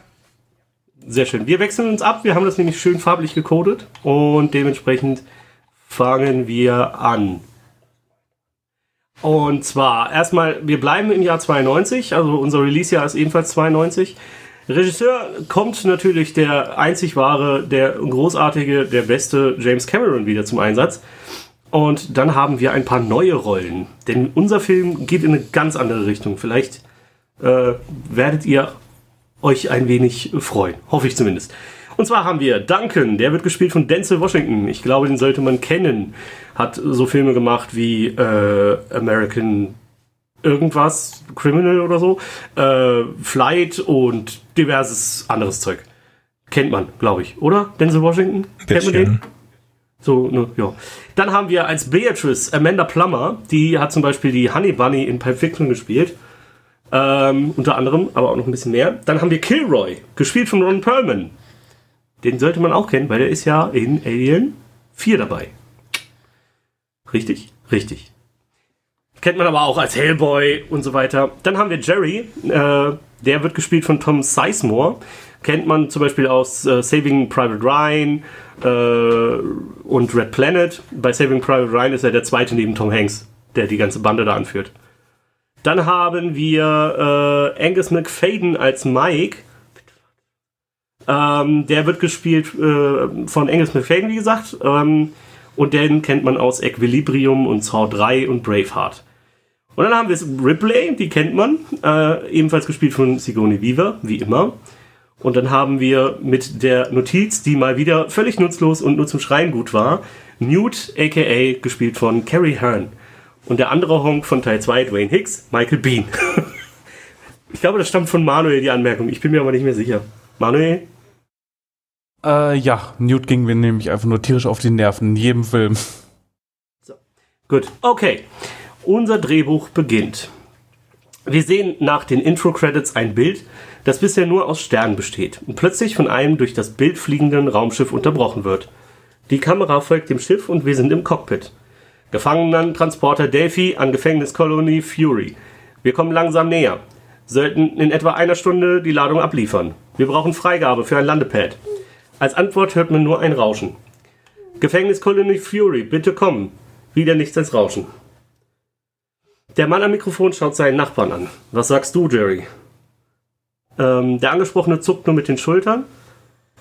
Speaker 3: Sehr schön. Wir wechseln uns ab. Wir haben das nämlich schön farblich gecodet und dementsprechend fangen wir an. Und zwar erstmal, wir bleiben im Jahr 92, also unser Release-Jahr ist ebenfalls 92. Regisseur kommt natürlich der einzig wahre, der großartige, der beste James Cameron wieder zum Einsatz. Und dann haben wir ein paar neue Rollen. Denn unser Film geht in eine ganz andere Richtung. Vielleicht äh, werdet ihr euch ein wenig freuen. Hoffe ich zumindest. Und zwar haben wir Duncan, der wird gespielt von Denzel Washington. Ich glaube, den sollte man kennen. Hat so Filme gemacht wie äh, American irgendwas, Criminal oder so, äh, Flight und diverses anderes Zeug. Kennt man, glaube ich, oder? Denzel Washington? Kennt man den? So, ne, ja. Dann haben wir als Beatrice Amanda Plummer, die hat zum Beispiel die Honey Bunny in Pulp Fiction gespielt. Ähm, unter anderem, aber auch noch ein bisschen mehr. Dann haben wir Kilroy, gespielt von Ron Perlman. Den sollte man auch kennen, weil der ist ja in Alien 4 dabei. Richtig? Richtig. Kennt man aber auch als Hellboy und so weiter. Dann haben wir Jerry, äh, der wird gespielt von Tom Sizemore. Kennt man zum Beispiel aus äh, Saving Private Ryan äh, und Red Planet. Bei Saving Private Ryan ist er der zweite neben Tom Hanks, der die ganze Bande da anführt. Dann haben wir äh, Angus McFadden als Mike. Ähm, der wird gespielt äh, von Angus McFadden, wie gesagt. Ähm, und den kennt man aus Equilibrium und Saw 3 und Braveheart. Und dann haben wir Ripley, die kennt man, äh, ebenfalls gespielt von Sigourney Weaver, wie immer. Und dann haben wir mit der Notiz, die mal wieder völlig nutzlos und nur zum Schreien gut war, Newt, aka gespielt von Carrie Hearn. Und der andere Honk von Teil 2, Dwayne Hicks, Michael Bean. (laughs) ich glaube, das stammt von Manuel, die Anmerkung. Ich bin mir aber nicht mehr sicher. Manuel?
Speaker 4: Äh, ja, Newt ging mir nämlich einfach nur tierisch auf die Nerven in jedem Film.
Speaker 3: So. Gut, okay. Unser Drehbuch beginnt. Wir sehen nach den Intro-Credits ein Bild, das bisher nur aus Sternen besteht und plötzlich von einem durch das Bild fliegenden Raumschiff unterbrochen wird. Die Kamera folgt dem Schiff und wir sind im Cockpit. Gefangenentransporter Delphi an Gefängniskolonie Fury. Wir kommen langsam näher. Sollten in etwa einer Stunde die Ladung abliefern. Wir brauchen Freigabe für ein Landepad. Als Antwort hört man nur ein Rauschen. Gefängniskolonie Fury, bitte kommen. Wieder nichts als Rauschen. Der Mann am Mikrofon schaut seinen Nachbarn an. Was sagst du, Jerry? Ähm, der Angesprochene zuckt nur mit den Schultern.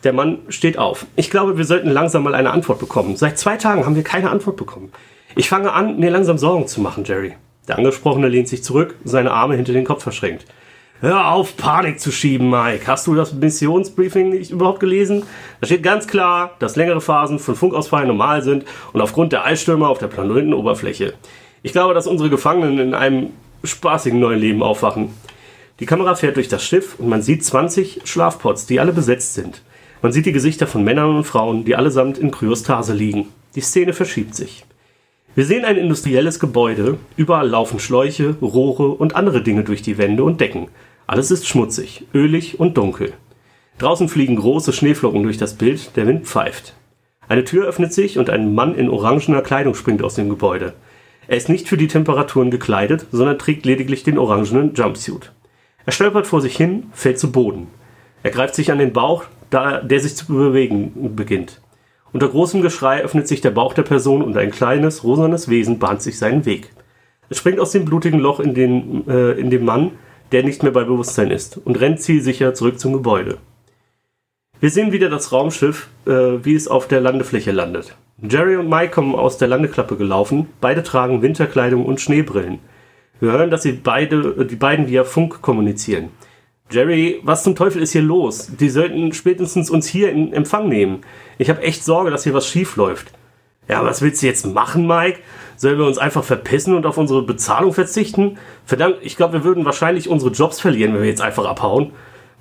Speaker 3: Der Mann steht auf. Ich glaube, wir sollten langsam mal eine Antwort bekommen. Seit zwei Tagen haben wir keine Antwort bekommen. Ich fange an, mir langsam Sorgen zu machen, Jerry. Der Angesprochene lehnt sich zurück, seine Arme hinter den Kopf verschränkt. Hör auf, Panik zu schieben, Mike. Hast du das Missionsbriefing nicht überhaupt gelesen? Da steht ganz klar, dass längere Phasen von Funkausfall normal sind und aufgrund der Eisstürme auf der Planetenoberfläche. Ich glaube, dass unsere Gefangenen in einem spaßigen neuen Leben aufwachen. Die Kamera fährt durch das Schiff und man sieht 20 Schlafpots, die alle besetzt sind. Man sieht die Gesichter von Männern und Frauen, die allesamt in Kryostase liegen. Die Szene verschiebt sich. Wir sehen ein industrielles Gebäude, überall laufen Schläuche, Rohre und andere Dinge durch die Wände und Decken. Alles ist schmutzig, ölig und dunkel. Draußen fliegen große Schneeflocken durch das Bild, der Wind pfeift. Eine Tür öffnet sich und ein Mann in orangener Kleidung springt aus dem Gebäude. Er ist nicht für die Temperaturen gekleidet, sondern trägt lediglich den orangenen Jumpsuit. Er stolpert vor sich hin, fällt zu Boden. Er greift sich an den Bauch, da der sich zu bewegen beginnt. Unter großem Geschrei öffnet sich der Bauch der Person und ein kleines, rosanes Wesen bahnt sich seinen Weg. Es springt aus dem blutigen Loch in den, äh, in den Mann, der nicht mehr bei Bewusstsein ist, und rennt zielsicher zurück zum Gebäude. Wir sehen wieder das Raumschiff, äh, wie es auf der Landefläche landet. Jerry und Mike kommen aus der Landeklappe gelaufen, beide tragen Winterkleidung und Schneebrillen. Wir hören, dass sie beide, die beiden via Funk kommunizieren. Jerry, was zum Teufel ist hier los? Die sollten spätestens uns hier in Empfang nehmen. Ich habe echt Sorge, dass hier was schief läuft. Ja, was willst du jetzt machen, Mike? Sollen wir uns einfach verpissen und auf unsere Bezahlung verzichten? Verdammt, ich glaube, wir würden wahrscheinlich unsere Jobs verlieren, wenn wir jetzt einfach abhauen.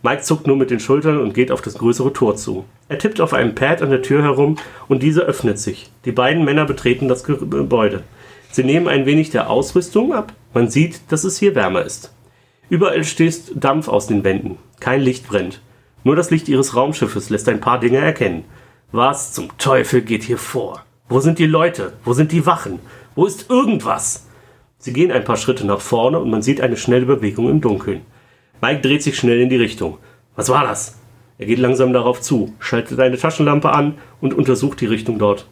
Speaker 3: Mike zuckt nur mit den Schultern und geht auf das größere Tor zu. Er tippt auf einem Pad an der Tür herum und diese öffnet sich. Die beiden Männer betreten das Gebäude. Sie nehmen ein wenig der Ausrüstung ab. Man sieht, dass es hier wärmer ist. Überall stößt Dampf aus den Wänden. Kein Licht brennt. Nur das Licht ihres Raumschiffes lässt ein paar Dinge erkennen. Was zum Teufel geht hier vor? Wo sind die Leute? Wo sind die Wachen? Wo ist irgendwas? Sie gehen ein paar Schritte nach vorne und man sieht eine schnelle Bewegung im Dunkeln. Mike dreht sich schnell in die Richtung. Was war das? Er geht langsam darauf zu, schaltet eine Taschenlampe an und untersucht die Richtung dort.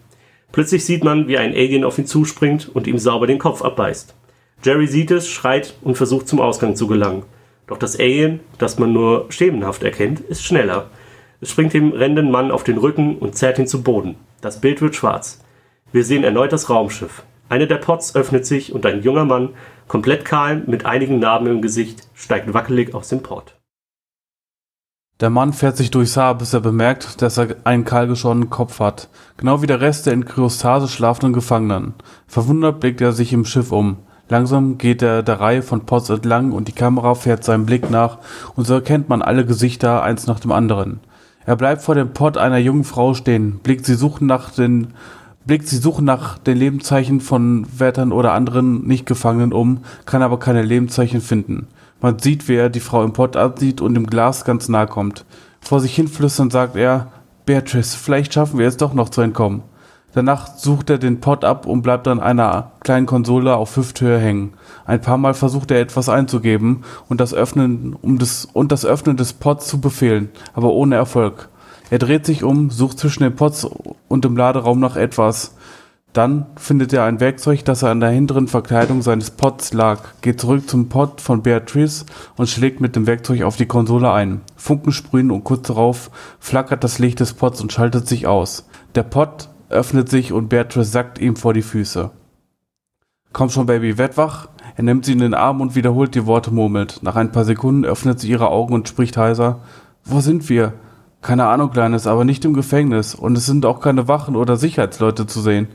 Speaker 3: Plötzlich sieht man, wie ein Alien auf ihn zuspringt und ihm sauber den Kopf abbeißt. Jerry sieht es, schreit und versucht zum Ausgang zu gelangen. Doch das Alien, das man nur schemenhaft erkennt, ist schneller. Es springt dem rennenden Mann auf den Rücken und zerrt ihn zu Boden. Das Bild wird schwarz. Wir sehen erneut das Raumschiff. Eine der Pots öffnet sich und ein junger Mann, komplett kahl, mit einigen Narben im Gesicht, steigt wackelig aus dem Port.
Speaker 4: Der Mann fährt sich durchs Haar, bis er bemerkt, dass er einen kahlgeschorenen Kopf hat. Genau wie der Rest der in Kryostase schlafenden Gefangenen. Verwundert blickt er sich im Schiff um. Langsam geht er der Reihe von Pots entlang und die Kamera fährt seinem Blick nach und so erkennt man alle Gesichter eins nach dem anderen. Er bleibt vor dem Pott einer jungen Frau stehen, blickt sie suchen nach den blickt sie suchen nach den Lebenszeichen von Wärtern oder anderen Nicht-Gefangenen um, kann aber keine Lebenszeichen finden. Man sieht, wie er die Frau im Pott ansieht und im Glas ganz nahe kommt. Vor sich hin flüstern sagt er, Beatrice, vielleicht schaffen wir es doch noch zu entkommen. Danach sucht er den Pott ab und bleibt an einer kleinen Konsole auf Hüfthöhe hängen. Ein paar Mal versucht er etwas einzugeben und das Öffnen, um das, und das Öffnen des Pots zu befehlen, aber ohne Erfolg. Er dreht sich um, sucht zwischen den Pots und dem Laderaum nach etwas. Dann findet er ein Werkzeug, das er an der hinteren Verkleidung seines Pots lag, geht zurück zum Pot von Beatrice und schlägt mit dem Werkzeug auf die Konsole ein. Funken sprühen und kurz darauf flackert das Licht des Pots und schaltet sich aus. Der Pot öffnet sich und Beatrice sackt ihm vor die Füße. Komm schon, Baby, werd wach. Er nimmt sie in den Arm und wiederholt die Worte murmelt. Nach ein paar Sekunden öffnet sie ihre Augen und spricht heiser. Wo sind wir? Keine Ahnung, Kleines, aber nicht im Gefängnis. Und es sind auch keine Wachen oder Sicherheitsleute zu sehen.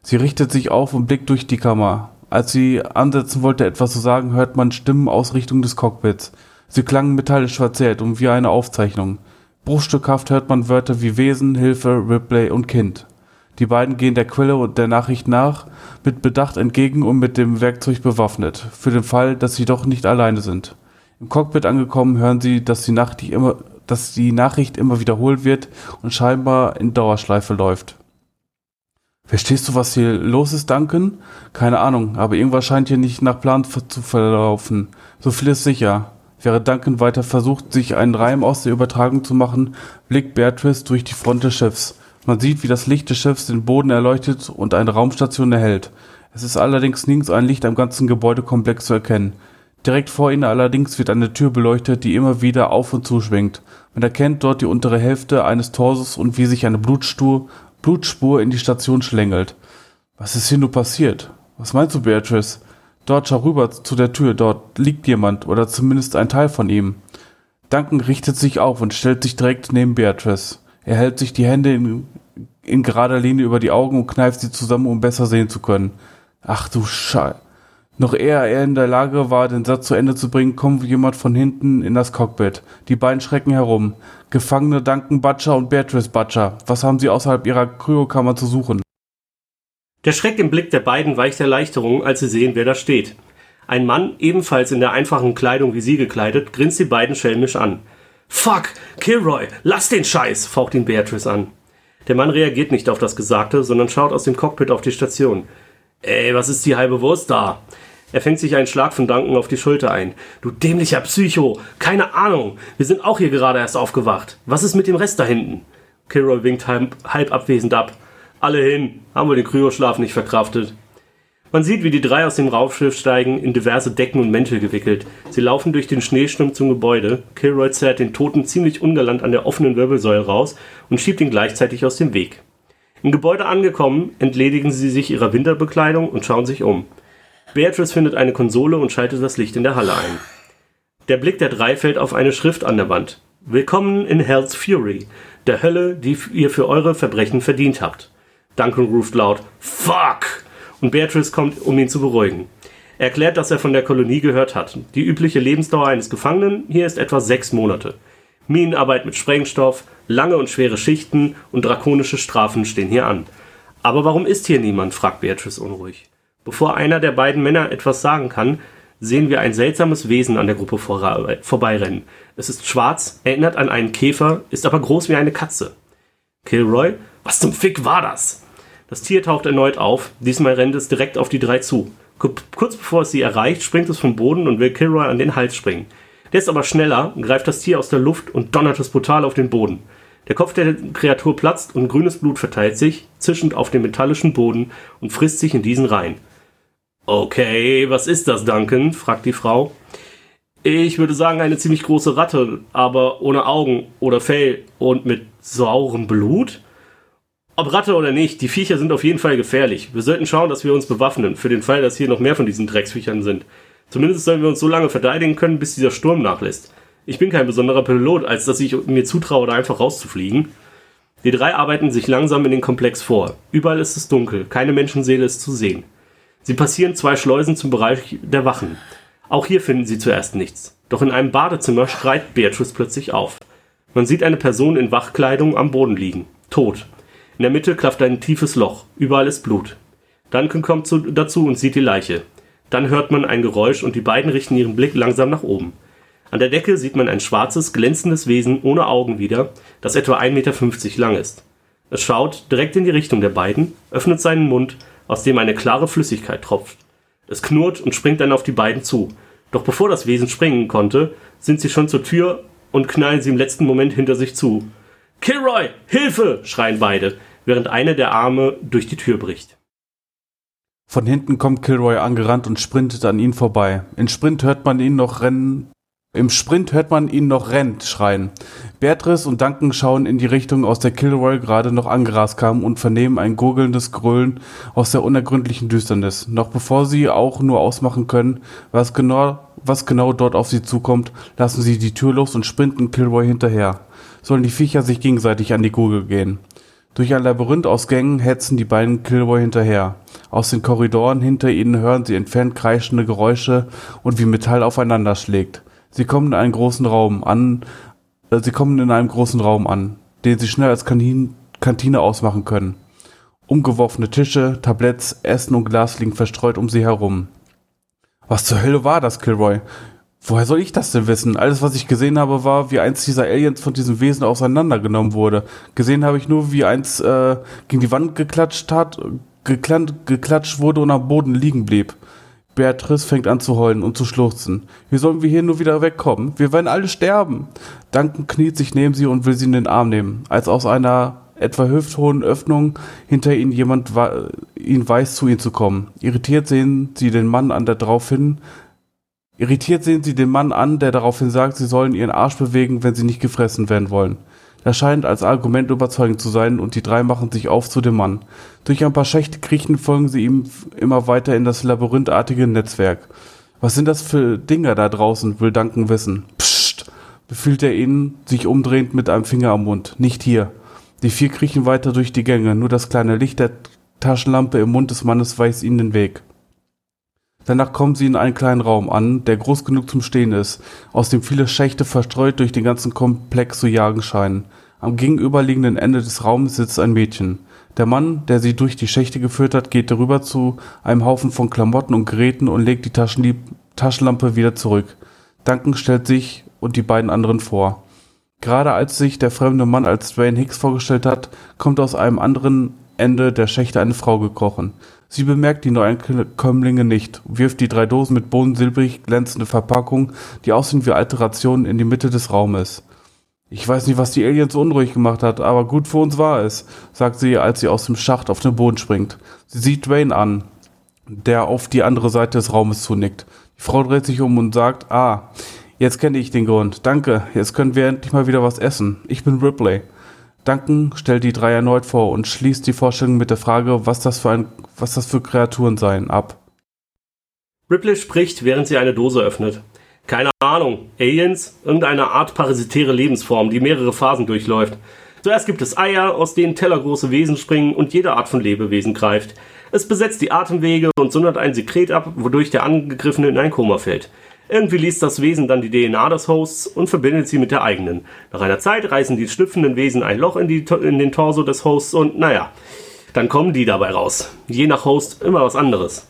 Speaker 4: Sie richtet sich auf und blickt durch die Kammer. Als sie ansetzen wollte, etwas zu sagen, hört man Stimmen aus Richtung des Cockpits. Sie klangen metallisch verzerrt und wie eine Aufzeichnung. Bruchstückhaft hört man Wörter wie Wesen, Hilfe, Ripley und Kind. Die beiden gehen der Quelle und der Nachricht nach, mit Bedacht entgegen und mit dem Werkzeug bewaffnet, für den Fall, dass sie doch nicht alleine sind. Im Cockpit angekommen hören sie, dass die, Nacht immer, dass die Nachricht immer wiederholt wird und scheinbar in Dauerschleife läuft. Verstehst du, was hier los ist, Duncan? Keine Ahnung, aber irgendwas scheint hier nicht nach Plan zu verlaufen. So viel ist sicher. Während Duncan weiter versucht, sich einen Reim aus der Übertragung zu machen, blickt Beatrice durch die Front des Schiffs. Man sieht, wie das Licht des Schiffs den Boden erleuchtet und eine Raumstation erhält. Es ist allerdings nirgends ein Licht am ganzen Gebäudekomplex zu erkennen. Direkt vor ihnen allerdings wird eine Tür beleuchtet, die immer wieder auf und zuschwingt. Man erkennt dort die untere Hälfte eines Torsos und wie sich eine Blutspur, Blutspur in die Station schlängelt. Was ist hier nur passiert? Was meinst du, Beatrice? Dort schau rüber zu der Tür, dort liegt jemand oder zumindest ein Teil von ihm. Duncan richtet sich auf und stellt sich direkt neben Beatrice. Er hält sich die Hände in, in gerader Linie über die Augen und kneift sie zusammen, um besser sehen zu können. Ach du Schei. Noch ehe er in der Lage war, den Satz zu Ende zu bringen, kommt jemand von hinten in das Cockpit. Die beiden schrecken herum. Gefangene danken Butcher und Beatrice Butcher. Was haben sie außerhalb ihrer Kryokammer zu suchen?
Speaker 3: Der Schreck im Blick der beiden weicht Erleichterung, als sie sehen, wer da steht. Ein Mann, ebenfalls in der einfachen Kleidung wie sie gekleidet, grinst die beiden schelmisch an. Fuck, Kilroy, lass den Scheiß, faucht ihn Beatrice an. Der Mann reagiert nicht auf das Gesagte, sondern schaut aus dem Cockpit auf die Station. Ey, was ist die halbe Wurst da? Er fängt sich einen Schlag von Duncan auf die Schulter ein. Du dämlicher Psycho! Keine Ahnung! Wir sind auch hier gerade erst aufgewacht. Was ist mit dem Rest da hinten? Kilroy winkt halb, halb abwesend ab. Alle hin! Haben wir den Kryoschlaf nicht verkraftet? Man sieht, wie die drei aus dem Raumschiff steigen, in diverse Decken und Mäntel gewickelt. Sie laufen durch den Schneesturm zum Gebäude. Kilroy zerrt den Toten ziemlich ungalant an der offenen Wirbelsäule raus und schiebt ihn gleichzeitig aus dem Weg. Im Gebäude angekommen, entledigen sie sich ihrer Winterbekleidung und schauen sich um. Beatrice findet eine Konsole und schaltet das Licht in der Halle ein. Der Blick der drei fällt auf eine Schrift an der Wand. Willkommen in Hell's Fury, der Hölle, die ihr für eure Verbrechen verdient habt. Duncan ruft laut Fuck! Und Beatrice kommt, um ihn zu beruhigen. Er erklärt, dass er von der Kolonie gehört hat. Die übliche Lebensdauer eines Gefangenen hier ist etwa sechs Monate. Minenarbeit mit Sprengstoff, lange und schwere Schichten und drakonische Strafen stehen hier an. Aber warum ist hier niemand? fragt Beatrice unruhig. Bevor einer der beiden Männer etwas sagen kann, sehen wir ein seltsames Wesen an der Gruppe vorbeirennen. Es ist schwarz, erinnert an einen Käfer, ist aber groß wie eine Katze. Kilroy, was zum Fick war das? Das Tier taucht erneut auf, diesmal rennt es direkt auf die drei zu. Kurz bevor es sie erreicht, springt es vom Boden und will Kilroy an den Hals springen. Der ist aber schneller, greift das Tier aus der Luft und donnert es brutal auf den Boden. Der Kopf der Kreatur platzt und grünes Blut verteilt sich, zischend auf dem metallischen Boden und frisst sich in diesen rein. Okay, was ist das, Duncan? fragt die Frau. Ich würde sagen, eine ziemlich große Ratte, aber ohne Augen oder Fell und mit saurem Blut? Ob Ratte oder nicht, die Viecher sind auf jeden Fall gefährlich. Wir sollten schauen, dass wir uns bewaffnen, für den Fall, dass hier noch mehr von diesen Drecksviechern sind. Zumindest sollen wir uns so lange verteidigen können, bis dieser Sturm nachlässt. Ich bin kein besonderer Pilot, als dass ich mir zutraue, da einfach rauszufliegen. Die drei arbeiten sich langsam in den Komplex vor. Überall ist es dunkel, keine Menschenseele ist zu sehen. Sie passieren zwei Schleusen zum Bereich der Wachen. Auch hier finden sie zuerst nichts. Doch in einem Badezimmer schreit Beatrice plötzlich auf. Man sieht eine Person in Wachkleidung am Boden liegen, tot. In der Mitte klafft ein tiefes Loch, überall ist Blut. Duncan kommt zu, dazu und sieht die Leiche. Dann hört man ein Geräusch und die beiden richten ihren Blick langsam nach oben. An der Decke sieht man ein schwarzes, glänzendes Wesen ohne Augen wieder, das etwa 1,50 Meter lang ist. Es schaut direkt in die Richtung der beiden, öffnet seinen Mund, aus dem eine klare Flüssigkeit tropft. Es knurrt und springt dann auf die beiden zu. Doch bevor das Wesen springen konnte, sind sie schon zur Tür und knallen sie im letzten Moment hinter sich zu. Kilroy, Hilfe! schreien beide, während eine der Arme durch die Tür bricht.
Speaker 4: Von hinten kommt Kilroy angerannt und sprintet an ihn vorbei. In Sprint hört man ihn noch rennen. Im Sprint hört man ihn noch rennt schreien. Beatrice und Duncan schauen in die Richtung, aus der Kilroy gerade noch angerast kam und vernehmen ein gurgelndes Gröhlen aus der unergründlichen Düsternis. Noch bevor sie auch nur ausmachen können, was genau, was genau dort auf sie zukommt, lassen sie die Tür los und sprinten Kilroy hinterher. Sollen die Viecher sich gegenseitig an die Gurgel gehen. Durch ein Labyrinth aus Gängen hetzen die beiden Kilroy hinterher. Aus den Korridoren hinter ihnen hören sie entfernt kreischende Geräusche und wie Metall aufeinander schlägt. Sie kommen in einen großen Raum an, äh, sie kommen in einem großen Raum an, den sie schnell als Kantin Kantine ausmachen können. Umgeworfene Tische, Tabletts, Essen und Glas liegen verstreut um sie herum. Was zur Hölle war das, Kilroy? Woher soll ich das denn wissen? Alles, was ich gesehen habe, war, wie eins dieser Aliens von diesem Wesen auseinandergenommen wurde. Gesehen habe ich nur, wie eins äh, gegen die Wand geklatscht hat, geklatscht wurde und am Boden liegen blieb. Beatrice fängt an zu heulen und zu schluchzen. Wie sollen wir hier nur wieder wegkommen? Wir werden alle sterben. Duncan kniet sich neben sie und will sie in den Arm nehmen, als aus einer etwa hüfthohen Öffnung hinter ihnen jemand ihn weiß, zu ihnen zu kommen. Irritiert sehen sie den Mann an, der daraufhin Irritiert sehen sie den Mann an, der daraufhin sagt, sie sollen ihren Arsch bewegen, wenn sie nicht gefressen werden wollen. Das scheint als Argument überzeugend zu sein und die drei machen sich auf zu dem Mann. Durch ein paar Schächte kriechen folgen sie ihm immer weiter in das labyrinthartige Netzwerk. Was sind das für Dinger da draußen, will Duncan wissen. Psst, befiehlt er ihnen, sich umdrehend mit einem Finger am Mund. Nicht hier. Die vier kriechen weiter durch die Gänge, nur das kleine Licht der Taschenlampe im Mund des Mannes weist ihnen den Weg. Danach kommen sie in einen kleinen Raum an, der groß genug zum Stehen ist, aus dem viele Schächte verstreut durch den ganzen Komplex zu jagen scheinen. Am gegenüberliegenden Ende des Raums sitzt ein Mädchen. Der Mann, der sie durch die Schächte geführt hat, geht darüber zu einem Haufen von Klamotten und Geräten und legt die Taschenlieb Taschenlampe wieder zurück. Duncan stellt sich und die beiden anderen vor. Gerade als sich der fremde Mann als Dwayne Hicks vorgestellt hat, kommt aus einem anderen Ende der Schächte eine Frau gekrochen. Sie bemerkt die Neuankömmlinge nicht, wirft die drei Dosen mit bohnensilbrig glänzende Verpackung, die aussehen wie Alterationen, in die Mitte des Raumes. Ich weiß nicht, was die Aliens unruhig gemacht hat, aber gut für uns war es, sagt sie, als sie aus dem Schacht auf den Boden springt. Sie sieht Dwayne an, der auf die andere Seite des Raumes zunickt. Die Frau dreht sich um und sagt, ah, jetzt kenne ich den Grund. Danke, jetzt können wir endlich mal wieder was essen. Ich bin Ripley. Duncan stellt die drei erneut vor und schließt die Vorstellung mit der Frage, was das für, ein, was das für Kreaturen seien, ab.
Speaker 3: Ripley spricht, während sie eine Dose öffnet. Keine Ahnung, Aliens? Irgendeine Art parasitäre Lebensform, die mehrere Phasen durchläuft. Zuerst gibt es Eier, aus denen tellergroße Wesen springen und jede Art von Lebewesen greift. Es besetzt die Atemwege und sondert ein Sekret ab, wodurch der Angegriffene in ein Koma fällt. Irgendwie liest das Wesen dann die DNA des Hosts und verbindet sie mit der eigenen. Nach einer Zeit reißen die schlüpfenden Wesen ein Loch in, die, in den Torso des Hosts und naja, dann kommen die dabei raus. Je nach Host immer was anderes.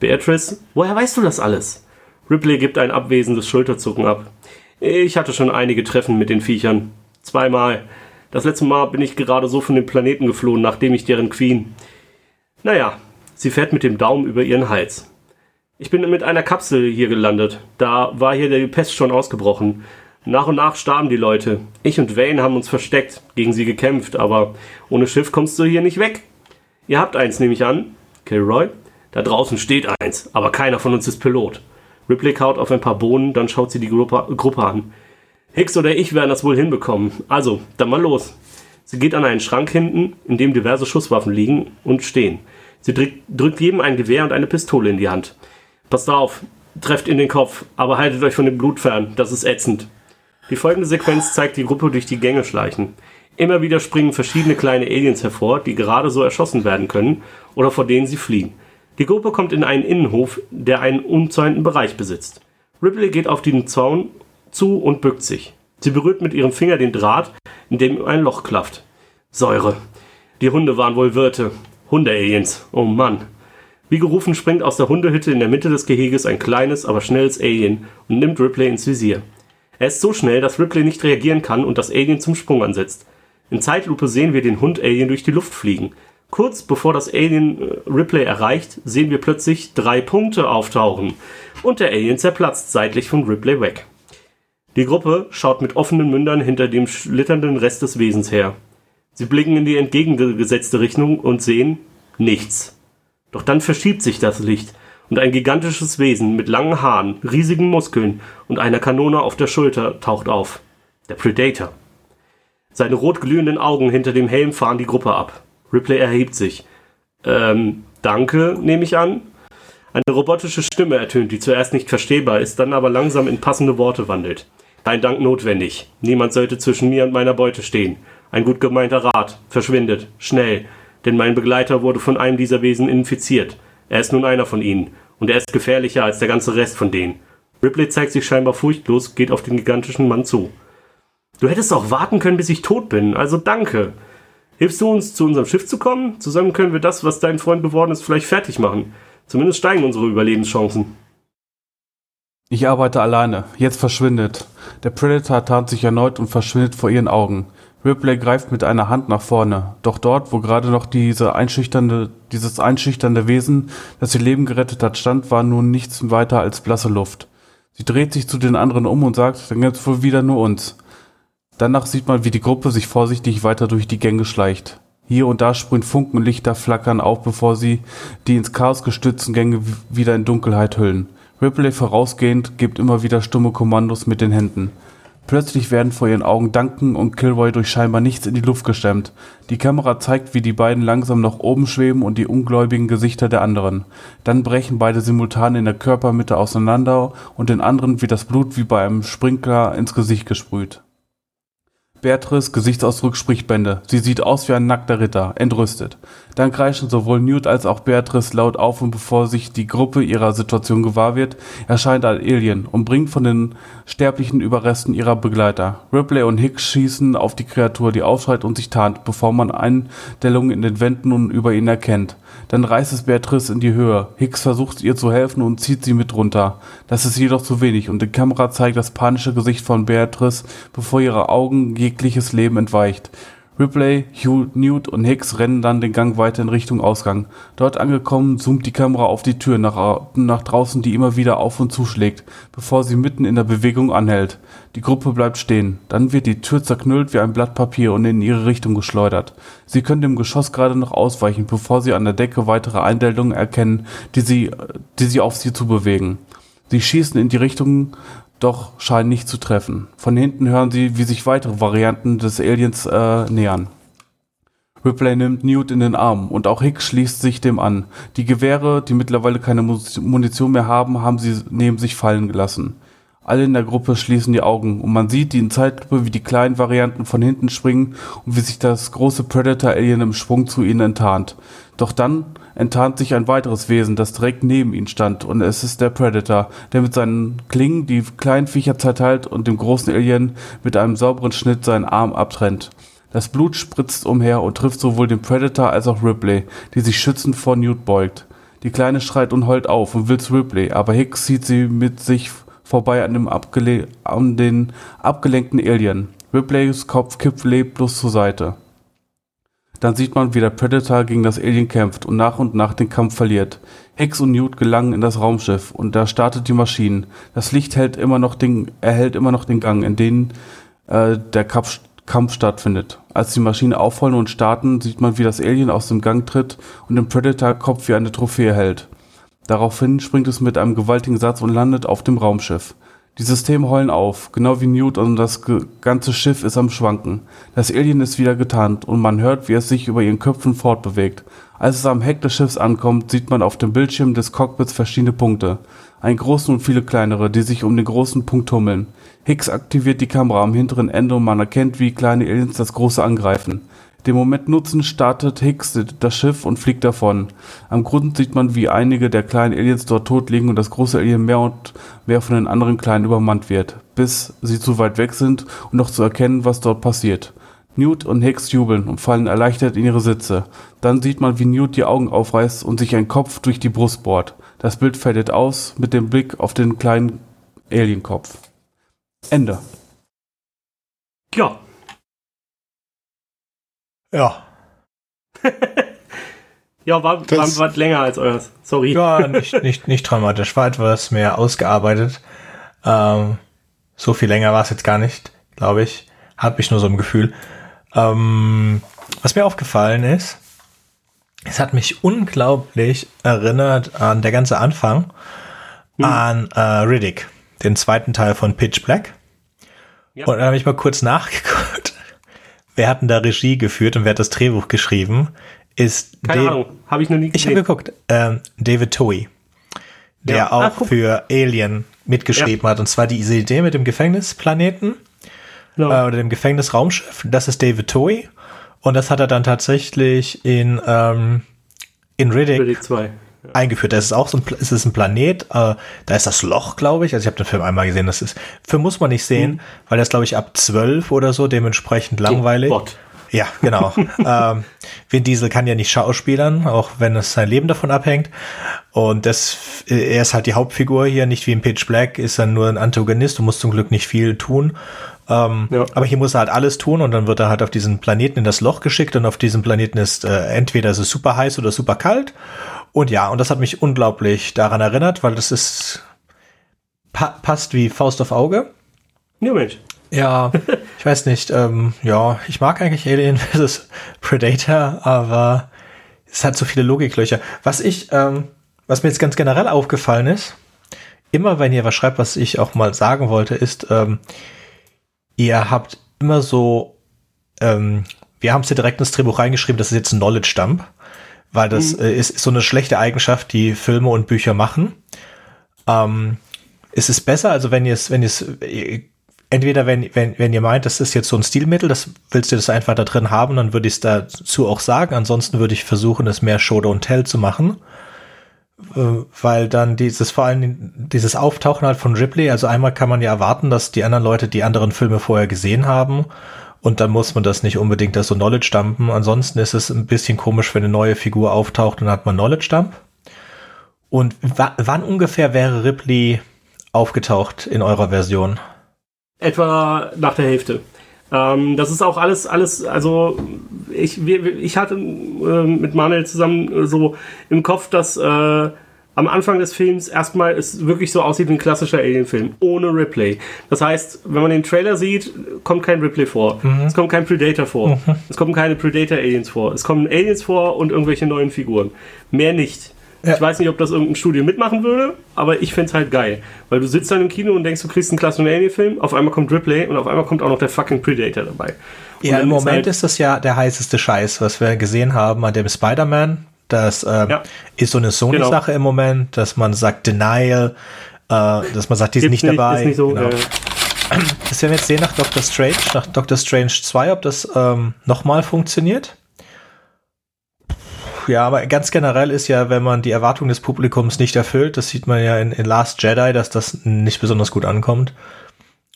Speaker 3: Beatrice, woher weißt du das alles? Ripley gibt ein abwesendes Schulterzucken ab. Ich hatte schon einige Treffen mit den Viechern. Zweimal. Das letzte Mal bin ich gerade so von dem Planeten geflohen, nachdem ich deren Queen. Naja, sie fährt mit dem Daumen über ihren Hals. Ich bin mit einer Kapsel hier gelandet. Da war hier die Pest schon ausgebrochen. Nach und nach starben die Leute. Ich und Wayne haben uns versteckt, gegen sie gekämpft, aber ohne Schiff kommst du hier nicht weg. Ihr habt eins, nehme ich an. Kilroy? Da draußen steht eins, aber keiner von uns ist Pilot. Ripley kaut auf ein paar Bohnen, dann schaut sie die Gruppe, Gruppe an. Hicks oder ich werden das wohl hinbekommen. Also, dann mal los. Sie geht an einen Schrank hinten, in dem diverse Schusswaffen liegen und stehen. Sie drückt jedem ein Gewehr und eine Pistole in die Hand. Passt auf, trefft in den Kopf, aber haltet euch von dem Blut fern, das ist ätzend. Die folgende Sequenz zeigt die Gruppe durch die Gänge schleichen. Immer wieder springen verschiedene kleine Aliens hervor, die gerade so erschossen werden können oder vor denen sie fliehen. Die Gruppe kommt in einen Innenhof, der einen umzäunten Bereich besitzt. Ripley geht auf den Zaun zu und bückt sich. Sie berührt mit ihrem Finger den Draht, in dem ein Loch klafft. Säure. Die Hunde waren wohl Wirte. Hunde-Aliens. Oh Mann. Wie gerufen springt aus der Hundehütte in der Mitte des Geheges ein kleines, aber schnelles Alien und nimmt Ripley ins Visier. Er ist so schnell, dass Ripley nicht reagieren kann und das Alien zum Sprung ansetzt. In Zeitlupe sehen wir den Hund-Alien durch die Luft fliegen. Kurz bevor das Alien äh, Ripley erreicht, sehen wir plötzlich drei Punkte auftauchen und der Alien zerplatzt seitlich von Ripley weg. Die Gruppe schaut mit offenen Mündern hinter dem schlitternden Rest des Wesens her. Sie blicken in die entgegengesetzte Richtung und sehen nichts. Doch dann verschiebt sich das Licht und ein gigantisches Wesen mit langen Haaren, riesigen Muskeln und einer Kanone auf der Schulter taucht auf. Der Predator. Seine rot glühenden Augen hinter dem Helm fahren die Gruppe ab. Ripley erhebt sich. Ähm, danke, nehme ich an. Eine robotische Stimme ertönt, die zuerst nicht verstehbar ist, dann aber langsam in passende Worte wandelt. Kein Dank notwendig. Niemand sollte zwischen mir und meiner Beute stehen. Ein gut gemeinter Rat. Verschwindet. Schnell. Denn mein Begleiter wurde von einem dieser Wesen infiziert. Er ist nun einer von ihnen. Und er ist gefährlicher als der ganze Rest von denen. Ripley zeigt sich scheinbar furchtlos, geht auf den gigantischen Mann zu. Du hättest auch warten können, bis ich tot bin, also danke. Hilfst du uns, zu unserem Schiff zu kommen? Zusammen können wir das, was dein Freund geworden ist, vielleicht fertig machen. Zumindest steigen unsere Überlebenschancen.
Speaker 4: Ich arbeite alleine. Jetzt verschwindet. Der Predator tarnt sich erneut und verschwindet vor ihren Augen. Ripley greift mit einer Hand nach vorne. Doch dort, wo gerade noch diese einschüchternde, dieses einschüchternde Wesen, das ihr Leben gerettet hat, stand, war nun nichts weiter als blasse Luft. Sie dreht sich zu den anderen um und sagt, dann gibt's wohl wieder nur uns. Danach sieht man, wie die Gruppe sich vorsichtig weiter durch die Gänge schleicht. Hier und da sprühen Funken und Lichter flackern auf, bevor sie die ins Chaos gestützten Gänge wieder in Dunkelheit hüllen. Ripley vorausgehend gibt immer wieder stumme Kommandos mit den Händen. Plötzlich werden vor ihren Augen Duncan und Kilroy durch scheinbar nichts in die Luft gestemmt. Die Kamera zeigt, wie die beiden langsam nach oben schweben und die ungläubigen Gesichter der anderen. Dann brechen beide simultan in der Körpermitte auseinander und den anderen wird das Blut wie bei einem Sprinkler ins Gesicht gesprüht. Beatrice Gesichtsausdruck spricht Bände. Sie sieht aus wie ein nackter Ritter, entrüstet. Dann kreischen sowohl Newt als auch Beatrice laut auf und bevor sich die Gruppe ihrer Situation gewahr wird, erscheint ein Alien und bringt von den sterblichen Überresten ihrer Begleiter. Ripley und Hicks schießen auf die Kreatur, die aufschreit und sich tarnt, bevor man Eindellungen in den Wänden und über ihn erkennt. Dann reißt es Beatrice in die Höhe. Hicks versucht ihr zu helfen und zieht sie mit runter. Das ist jedoch zu wenig und die Kamera zeigt das panische Gesicht von Beatrice, bevor ihre Augen jegliches Leben entweicht. Ripley, Hugh, Newt und Hicks rennen dann den Gang weiter in Richtung Ausgang. Dort angekommen, zoomt die Kamera auf die Tür nach, nach draußen, die immer wieder auf und zuschlägt, bevor sie mitten in der Bewegung anhält. Die Gruppe bleibt stehen. Dann wird die Tür zerknüllt wie ein Blatt Papier und in ihre Richtung geschleudert. Sie können dem Geschoss gerade noch ausweichen, bevor sie an der Decke weitere Einstellungen erkennen, die sie, die sie auf sie zu bewegen. Sie schießen in die Richtung doch scheinen nicht zu treffen. Von hinten hören sie, wie sich weitere Varianten des Aliens äh, nähern. Ripley nimmt Newt in den Arm und auch Hicks schließt sich dem an. Die Gewehre, die mittlerweile keine Munition mehr haben, haben sie neben sich fallen gelassen. Alle in der Gruppe schließen die Augen und man sieht die in Zeitlupe, wie die kleinen Varianten von hinten springen und wie sich das große Predator-Alien im Sprung zu ihnen enttarnt. Doch dann enttarnt sich ein weiteres Wesen, das direkt neben ihnen stand, und es ist der Predator, der mit seinen Klingen die kleinen Viecher zerteilt und dem großen Alien mit einem sauberen Schnitt seinen Arm abtrennt. Das Blut spritzt umher und trifft sowohl den Predator als auch Ripley, die sich schützend vor Newt beugt. Die Kleine schreit und heult auf und will zu Ripley, aber Hicks sieht sie mit sich vorbei an, dem abgele an den abgelenkten Alien. Ripleys Kopf kippt leblos zur Seite. Dann sieht man, wie der Predator gegen das Alien kämpft und nach und nach den Kampf verliert. Hex und Newt gelangen in das Raumschiff und da startet die Maschine. Das Licht hält immer noch den, erhält immer noch den Gang, in dem äh, der Kampf, Kampf stattfindet. Als die Maschine aufholen und starten, sieht man, wie das Alien aus dem Gang tritt und den Predator-Kopf wie eine Trophäe hält. Daraufhin springt es mit einem gewaltigen Satz und landet auf dem Raumschiff. Die Systeme heulen auf, genau wie Newt und das ganze Schiff ist am Schwanken. Das Alien ist wieder getarnt und man hört, wie es sich über ihren Köpfen fortbewegt. Als es am Heck des Schiffs ankommt, sieht man auf dem Bildschirm des Cockpits verschiedene Punkte. Einen großen und viele kleinere, die sich um den großen Punkt tummeln. Hicks aktiviert die Kamera am hinteren Ende und man erkennt, wie kleine Aliens das große angreifen. Den Moment nutzen startet Hicks das Schiff und fliegt davon. Am Grund sieht man, wie einige der kleinen Aliens dort tot liegen und das große Alien mehr und mehr von den anderen kleinen übermannt wird, bis sie zu weit weg sind, um noch zu erkennen, was dort passiert. Newt und Hicks jubeln und fallen erleichtert in ihre Sitze. Dann sieht man, wie Newt die Augen aufreißt und sich ein Kopf durch die Brust bohrt. Das Bild fällt aus mit dem Blick auf den kleinen Alienkopf. Ende.
Speaker 3: Ja,
Speaker 1: ja. (laughs)
Speaker 3: ja, war, war, war länger als eures. Sorry.
Speaker 1: Ja, nicht, nicht, nicht dramatisch. War etwas mehr ausgearbeitet. Ähm, so viel länger war es jetzt gar nicht, glaube ich. Habe ich nur so ein Gefühl. Ähm, was mir aufgefallen ist, es hat mich unglaublich erinnert an der ganze Anfang hm. an äh, Riddick, den zweiten Teil von Pitch Black. Ja. Und dann habe ich mal kurz nachgeguckt wer hat denn da Regie geführt und wer hat das Drehbuch geschrieben? Ist
Speaker 3: Keine Dave, Ahnung, habe ich noch nie gesehen.
Speaker 1: Ich habe geguckt. Ähm, David Towie, der ja. auch ah, für Alien mitgeschrieben ja. hat. Und zwar diese Idee mit dem Gefängnisplaneten no. äh, oder dem Gefängnisraumschiff. Das ist David Towie. Und das hat er dann tatsächlich in, ähm, in Riddick, Riddick 2 eingeführt. Das ist auch so ein, es ist ein Planet, äh, da ist das Loch, glaube ich. Also ich habe den Film einmal gesehen. Das ist, Film muss man nicht sehen, mhm. weil das glaube ich ab zwölf oder so dementsprechend langweilig. Gott. Ja, genau. (laughs) ähm, Vin Diesel kann ja nicht schauspielern, auch wenn es sein Leben davon abhängt. Und das, er ist halt die Hauptfigur hier, nicht wie in Pitch Black, ist er nur ein Antagonist und muss zum Glück nicht viel tun. Ähm, ja. Aber hier muss er halt alles tun und dann wird er halt auf diesen Planeten in das Loch geschickt und auf diesem Planeten ist äh, entweder ist es super heiß oder super kalt und ja, und das hat mich unglaublich daran erinnert, weil das ist pa passt wie Faust auf Auge.
Speaker 3: Ja, Mensch.
Speaker 1: Ja, ich weiß nicht. Ähm, ja, ich mag eigentlich Alien vs. Predator, aber es hat so viele Logiklöcher. Was ich, ähm, was mir jetzt ganz generell aufgefallen ist, immer wenn ihr was schreibt, was ich auch mal sagen wollte, ist, ähm, ihr habt immer so, ähm, wir haben es ja direkt ins Drehbuch reingeschrieben, das ist jetzt ein Knowledge Dump weil das mhm. äh, ist, so eine schlechte Eigenschaft, die Filme und Bücher machen. Ähm, es ist besser, also wenn ihr es, wenn ihr es, äh, entweder wenn, wenn, wenn ihr meint, das ist jetzt so ein Stilmittel, das willst du das einfach da drin haben, dann würde ich es dazu auch sagen. Ansonsten würde ich versuchen, es mehr Show don't tell zu machen. Äh, weil dann dieses, vor allem dieses Auftauchen halt von Ripley, also einmal kann man ja erwarten, dass die anderen Leute die anderen Filme vorher gesehen haben und dann muss man das nicht unbedingt als so Knowledge dumpen. Ansonsten ist es ein bisschen komisch, wenn eine neue Figur auftaucht und hat man Knowledge Dump. Und wann ungefähr wäre Ripley aufgetaucht in eurer Version?
Speaker 3: Etwa nach der Hälfte. Ähm, das ist auch alles, alles, also ich, ich hatte äh, mit Manuel zusammen so im Kopf, dass äh, am Anfang des Films erstmal es wirklich so aussieht wie ein klassischer Alien-Film, ohne Ripley. Das heißt, wenn man den Trailer sieht, kommt kein Ripley vor. Mhm. Es kommt kein Predator vor. Mhm. Es kommen keine Predator-Aliens vor. Es kommen Aliens vor und irgendwelche neuen Figuren. Mehr nicht. Ja. Ich weiß nicht, ob das irgendein Studio mitmachen würde, aber ich find's halt geil. Weil du sitzt dann im Kino und denkst, du kriegst einen klassischen Alien-Film, auf einmal kommt Ripley und auf einmal kommt auch noch der fucking Predator dabei.
Speaker 1: Und ja, im Moment ist, halt ist das ja der heißeste Scheiß, was wir gesehen haben an dem Spider-Man das äh, ja. ist so eine Sony-Sache genau. im Moment, dass man sagt Denial, äh, dass man sagt, die ist nicht, nicht dabei. Ist nicht so, genau. äh, das werden wir jetzt sehen nach Doctor Strange, nach Doctor Strange 2, ob das ähm, nochmal funktioniert. Ja, aber ganz generell ist ja, wenn man die Erwartungen des Publikums nicht erfüllt, das sieht man ja in, in Last Jedi, dass das nicht besonders gut ankommt.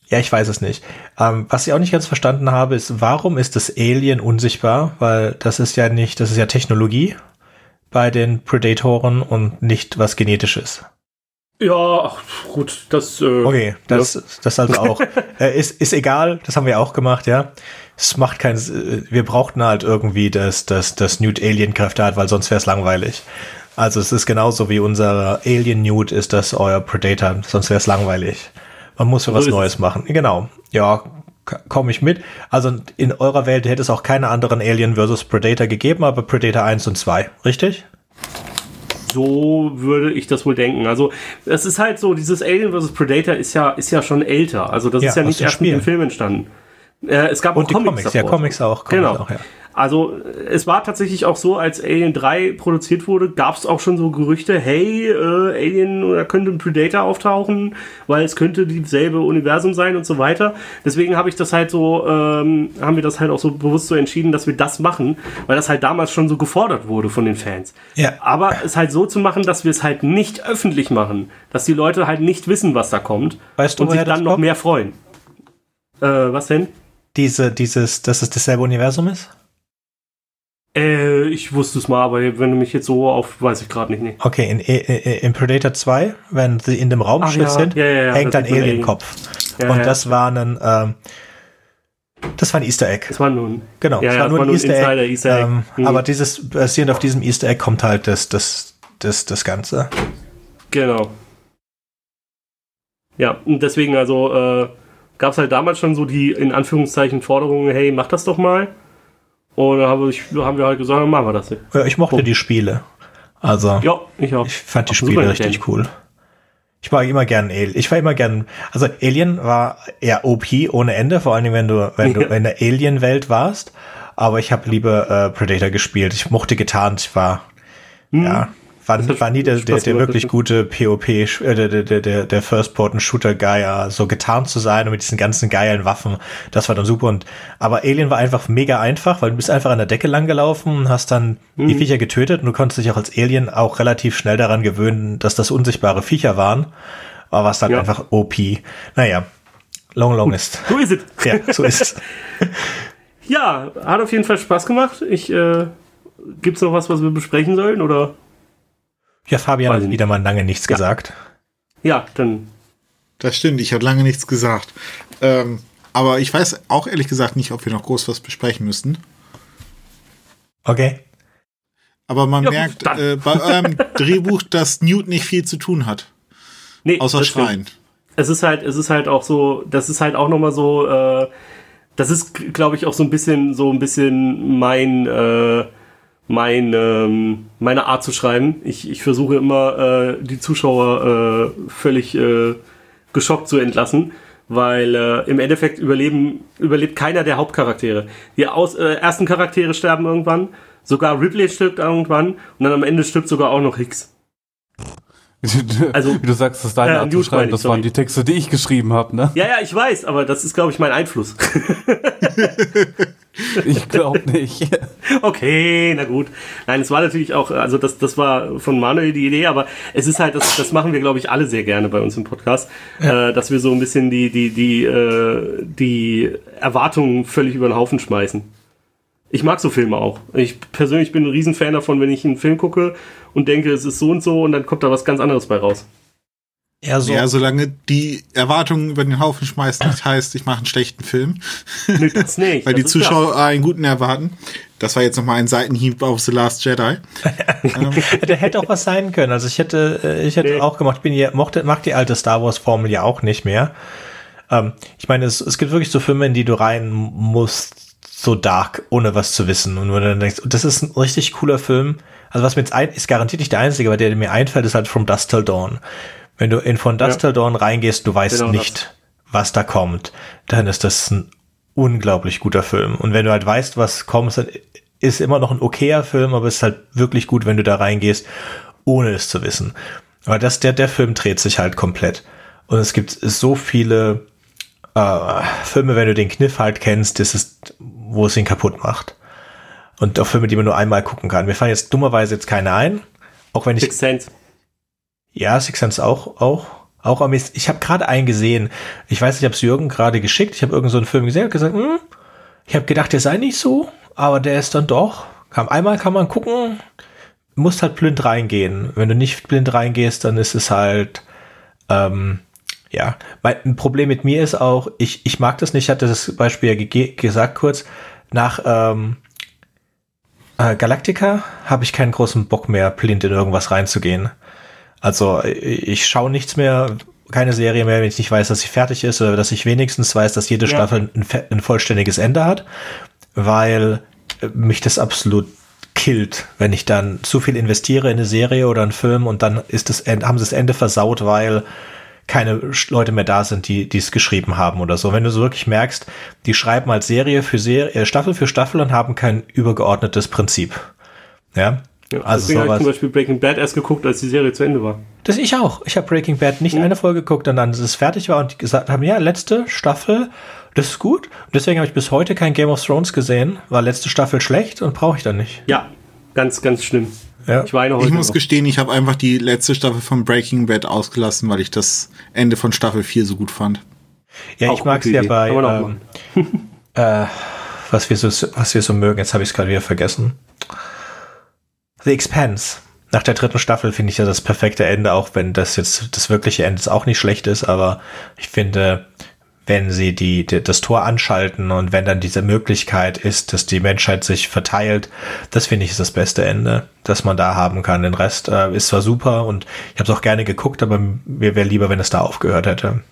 Speaker 1: Ja, ich weiß es nicht. Ähm, was ich auch nicht ganz verstanden habe, ist, warum ist das Alien unsichtbar? Weil das ist ja nicht, das ist ja Technologie bei den Predatoren und nicht was Genetisches.
Speaker 3: Ja, gut, das.
Speaker 1: Äh, okay, das, ja. das also auch. (laughs) äh, ist, ist egal, das haben wir auch gemacht, ja. Es macht keinen. Äh, wir brauchten halt irgendwie, dass, dass, dass Newt Alien-Kräfte hat, weil sonst wäre es langweilig. Also es ist genauso wie unser Alien Newt ist das euer Predator, sonst wäre es langweilig. Man muss für so was Neues machen. Genau. Ja, komme ich mit. Also in eurer Welt hätte es auch keine anderen Alien vs. Predator gegeben, aber Predator 1 und 2, richtig?
Speaker 3: So würde ich das wohl denken. Also, es ist halt so, dieses Alien vs. Predator ist ja, ist ja schon älter. Also, das ja, ist ja nicht erst mit dem Film entstanden. Äh, es gab
Speaker 1: Und auch die Comics, Comics ja, Comics auch.
Speaker 3: Comics genau. Auch, ja. Also es war tatsächlich auch so, als Alien 3 produziert wurde, gab es auch schon so Gerüchte, hey, äh, Alien oder könnte ein Predator auftauchen, weil es könnte dieselbe Universum sein und so weiter. Deswegen habe ich das halt so, ähm, haben wir das halt auch so bewusst so entschieden, dass wir das machen, weil das halt damals schon so gefordert wurde von den Fans. Ja. Aber es halt so zu machen, dass wir es halt nicht öffentlich machen, dass die Leute halt nicht wissen, was da kommt
Speaker 1: weißt du,
Speaker 3: und sich dann noch kommt? mehr freuen. Äh, was denn?
Speaker 1: Diese, dieses, dass es dasselbe Universum ist?
Speaker 3: Äh, ich wusste es mal, aber wenn du mich jetzt so auf, weiß ich gerade nicht. Nee.
Speaker 1: Okay, in, in, in, Predator 2, wenn sie in dem Raumschiff ja, sind, ja, ja, hängt ein Alien-Kopf. Alien. Und das war ein, ähm, das war ein Easter Egg.
Speaker 3: Das war nun.
Speaker 1: Genau,
Speaker 3: ja,
Speaker 1: das war nur
Speaker 3: ein
Speaker 1: Easter
Speaker 3: Egg. Easter Egg.
Speaker 1: Ähm, mhm. Aber dieses, basierend auf diesem Easter Egg kommt halt das, das, das, das Ganze.
Speaker 3: Genau. Ja, und deswegen also äh, gab es halt damals schon so die in Anführungszeichen Forderungen, hey, mach das doch mal. Und da haben wir, halt gesagt, machen wir das.
Speaker 1: Ja, ich mochte oh. die Spiele. Also,
Speaker 3: ja, ich, auch.
Speaker 1: ich fand die Spiele richtig cool. Ich war immer gern Alien. Ich war immer gern, also Alien war eher OP ohne Ende, vor allem wenn du, wenn du in der Alien-Welt warst. Aber ich habe lieber äh, Predator gespielt. Ich mochte getarnt. Ich war, hm. ja, war, war nie der, der, der wirklich gute POP, äh, der, der, der, der First-Person-Shooter-Guy, ja, so getarnt zu sein und mit diesen ganzen geilen Waffen. Das war dann super. Und, aber Alien war einfach mega einfach, weil du bist einfach an der Decke langgelaufen und hast dann mhm. die Viecher getötet und du konntest dich auch als Alien auch relativ schnell daran gewöhnen, dass das unsichtbare Viecher waren. Aber was dann ja. einfach OP. Naja, long, long ist.
Speaker 3: So ist es.
Speaker 1: Ja, so ist es. (laughs)
Speaker 3: ja, hat auf jeden Fall Spaß gemacht. Ich, äh, gibt's noch was, was wir besprechen sollen, oder?
Speaker 1: Ja, Fabian hat wieder mal lange nichts
Speaker 3: ja.
Speaker 1: gesagt.
Speaker 3: Ja, dann.
Speaker 2: Das stimmt, ich habe lange nichts gesagt. Ähm, aber ich weiß auch ehrlich gesagt nicht, ob wir noch groß was besprechen müssten.
Speaker 1: Okay.
Speaker 2: Aber man ja, merkt äh, bei eurem (laughs) Drehbuch, dass Newt nicht viel zu tun hat.
Speaker 3: Nee,
Speaker 2: außer Schreien.
Speaker 3: Es ist halt, es ist halt auch so, das ist halt auch nochmal so, äh, das ist, glaube ich, auch so ein bisschen, so ein bisschen mein, äh, mein, ähm, meine Art zu schreiben. Ich, ich versuche immer, äh, die Zuschauer äh, völlig äh, geschockt zu entlassen, weil äh, im Endeffekt überleben, überlebt keiner der Hauptcharaktere. Die aus, äh, ersten Charaktere sterben irgendwann, sogar Ripley stirbt irgendwann und dann am Ende stirbt sogar auch noch Hicks. (laughs)
Speaker 4: Also, Wie du sagst, das ist deine äh, Art zu schreiben, das sorry. waren die Texte, die ich geschrieben habe, ne?
Speaker 3: Ja, ja, ich weiß, aber das ist, glaube ich, mein Einfluss. (laughs)
Speaker 4: ich glaube nicht. (laughs)
Speaker 3: Okay, na gut. Nein, es war natürlich auch, also das, das war von Manuel die Idee, aber es ist halt, das, das machen wir, glaube ich, alle sehr gerne bei uns im Podcast, ja. äh, dass wir so ein bisschen die, die, die, äh, die Erwartungen völlig über den Haufen schmeißen. Ich mag so Filme auch. Ich persönlich bin ein Riesenfan davon, wenn ich einen Film gucke und denke, es ist so und so und dann kommt da was ganz anderes bei raus.
Speaker 2: Ja, so. ja, solange die Erwartungen über den Haufen schmeißt, nicht heißt, ich mache einen schlechten Film.
Speaker 3: Nee, das nicht. (laughs)
Speaker 2: Weil das die Zuschauer klar. einen guten erwarten. Das war jetzt nochmal ein Seitenhieb auf The Last Jedi. (laughs)
Speaker 1: Der hätte auch was sein können. Also ich hätte, äh, ich hätte nee. auch gemacht, ich bin ja, mochte, mag die alte Star Wars Formel ja auch nicht mehr. Ähm, ich meine, es, es gibt wirklich so Filme, in die du rein musst, so dark, ohne was zu wissen. Und wenn du dann denkst, das ist ein richtig cooler Film. Also was mir jetzt ein, ist garantiert nicht der einzige, aber der, der mir einfällt, ist halt From Dust Till Dawn. Wenn du in From Dust ja. Till Dawn reingehst, du weißt genau nicht, das. was da kommt, dann ist das ein unglaublich guter Film. Und wenn du halt weißt, was kommt, dann ist immer noch ein okayer Film, aber es ist halt wirklich gut, wenn du da reingehst, ohne es zu wissen. Aber das, der, der Film dreht sich halt komplett. Und es gibt so viele äh, Filme, wenn du den Kniff halt kennst, das ist wo es ihn kaputt macht. Und auch Filme, die man nur einmal gucken kann. Mir fallen jetzt dummerweise jetzt keine ein. Auch wenn ich.
Speaker 3: Six Sense.
Speaker 1: Ja, Six Sense auch, auch. Auch am Ich habe gerade einen gesehen. Ich weiß, ich habe es Jürgen gerade geschickt. Ich habe irgend so einen Film gesehen und gesagt, hm, ich habe gedacht, der sei nicht so, aber der ist dann doch. Kam einmal kann man gucken, musst halt blind reingehen. Wenn du nicht blind reingehst, dann ist es halt ähm, ja, mein Problem mit mir ist auch, ich, ich mag das nicht, ich hatte das Beispiel ja gesagt kurz, nach ähm, äh, Galactica habe ich keinen großen Bock mehr, blind in irgendwas reinzugehen. Also ich schaue nichts mehr, keine Serie mehr, wenn ich nicht weiß, dass sie fertig ist oder dass ich wenigstens weiß, dass jede ja. Staffel ein, ein vollständiges Ende hat, weil mich das absolut killt, wenn ich dann zu viel investiere in eine Serie oder einen Film und dann ist das, haben sie das Ende versaut, weil keine Leute mehr da sind, die es geschrieben haben oder so. Wenn du so wirklich merkst, die schreiben als Serie für Serie, äh, Staffel für Staffel und haben kein übergeordnetes Prinzip. Ja.
Speaker 3: ja also deswegen habe ich zum Beispiel Breaking Bad erst geguckt, als die Serie zu Ende war.
Speaker 1: Das ich auch. Ich habe Breaking Bad nicht mhm. eine Folge geguckt und dann, dass es fertig war und gesagt haben, ja, letzte Staffel, das ist gut. Und deswegen habe ich bis heute kein Game of Thrones gesehen, war letzte Staffel schlecht und brauche ich dann nicht.
Speaker 3: Ja, ganz, ganz schlimm.
Speaker 2: Ja. Ich, weine heute ich muss noch. gestehen, ich habe einfach die letzte Staffel von Breaking Bad ausgelassen, weil ich das Ende von Staffel 4 so gut fand.
Speaker 1: Ja, auch ich mag es ja bei ähm, (laughs) äh, was, wir so, was wir so mögen. Jetzt habe ich es gerade wieder vergessen. The Expanse. Nach der dritten Staffel finde ich ja das perfekte Ende, auch wenn das jetzt das wirkliche Ende auch nicht schlecht ist, aber ich finde, wenn sie die, die, das Tor anschalten und wenn dann diese Möglichkeit ist, dass die Menschheit sich verteilt, das finde ich ist das beste Ende, das man da haben kann. Den Rest äh, ist zwar super und ich habe es auch gerne geguckt, aber mir wäre lieber, wenn es da aufgehört hätte.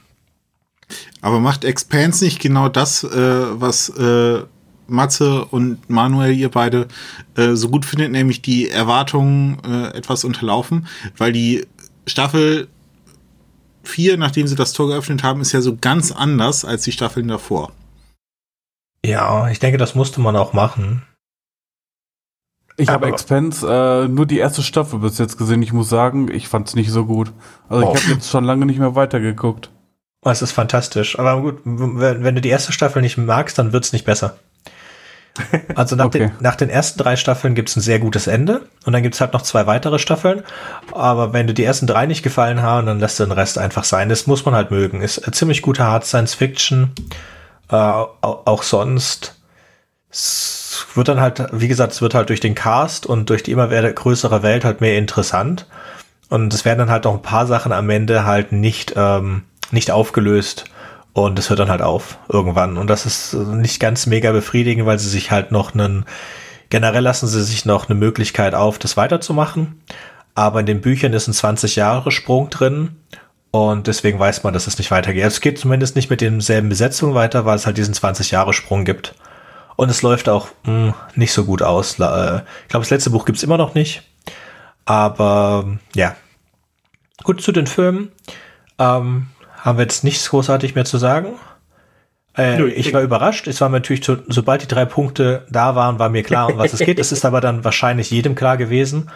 Speaker 2: Aber macht Expanse nicht genau das, äh, was äh, Matze und Manuel, ihr beide, äh, so gut findet, nämlich die Erwartungen äh, etwas unterlaufen, weil die Staffel 4, nachdem sie das Tor geöffnet haben, ist ja so ganz anders als die Staffeln davor.
Speaker 1: Ja, ich denke, das musste man auch machen.
Speaker 4: Ich habe Expense äh, nur die erste Staffel bis jetzt gesehen. Ich muss sagen, ich fand es nicht so gut. Also oh. ich habe jetzt schon lange nicht mehr weitergeguckt.
Speaker 1: Oh, es ist fantastisch. Aber gut, wenn, wenn du die erste Staffel nicht magst, dann wird es nicht besser. Also nach, okay. den, nach den ersten drei Staffeln gibt es ein sehr gutes Ende und dann gibt es halt noch zwei weitere Staffeln. Aber wenn du die ersten drei nicht gefallen haben, dann lässt du den Rest einfach sein. Das muss man halt mögen. Ist ziemlich guter Hard Science Fiction. Äh, auch sonst. Es wird dann halt, wie gesagt, es wird halt durch den Cast und durch die immer größere Welt halt mehr interessant. Und es werden dann halt noch ein paar Sachen am Ende halt nicht, ähm, nicht aufgelöst und es hört dann halt auf irgendwann. Und das ist nicht ganz mega befriedigend, weil sie sich halt noch einen, generell lassen sie sich noch eine Möglichkeit auf, das weiterzumachen. Aber in den Büchern ist ein 20 Jahre Sprung drin. Und deswegen weiß man, dass es nicht weitergeht. Es geht zumindest nicht mit demselben Besetzung weiter, weil es halt diesen 20 Jahre Sprung gibt. Und es läuft auch mh, hm, nicht so gut aus. Ich glaube, das letzte Buch gibt es immer noch nicht. Aber ja. Gut zu den Filmen. Ähm, haben wir jetzt nichts großartig mehr zu sagen. Äh, Nö, ich war überrascht. Es war mir natürlich, zu, sobald die drei Punkte da waren, war mir klar, um was es geht. Es ist aber dann wahrscheinlich jedem klar gewesen.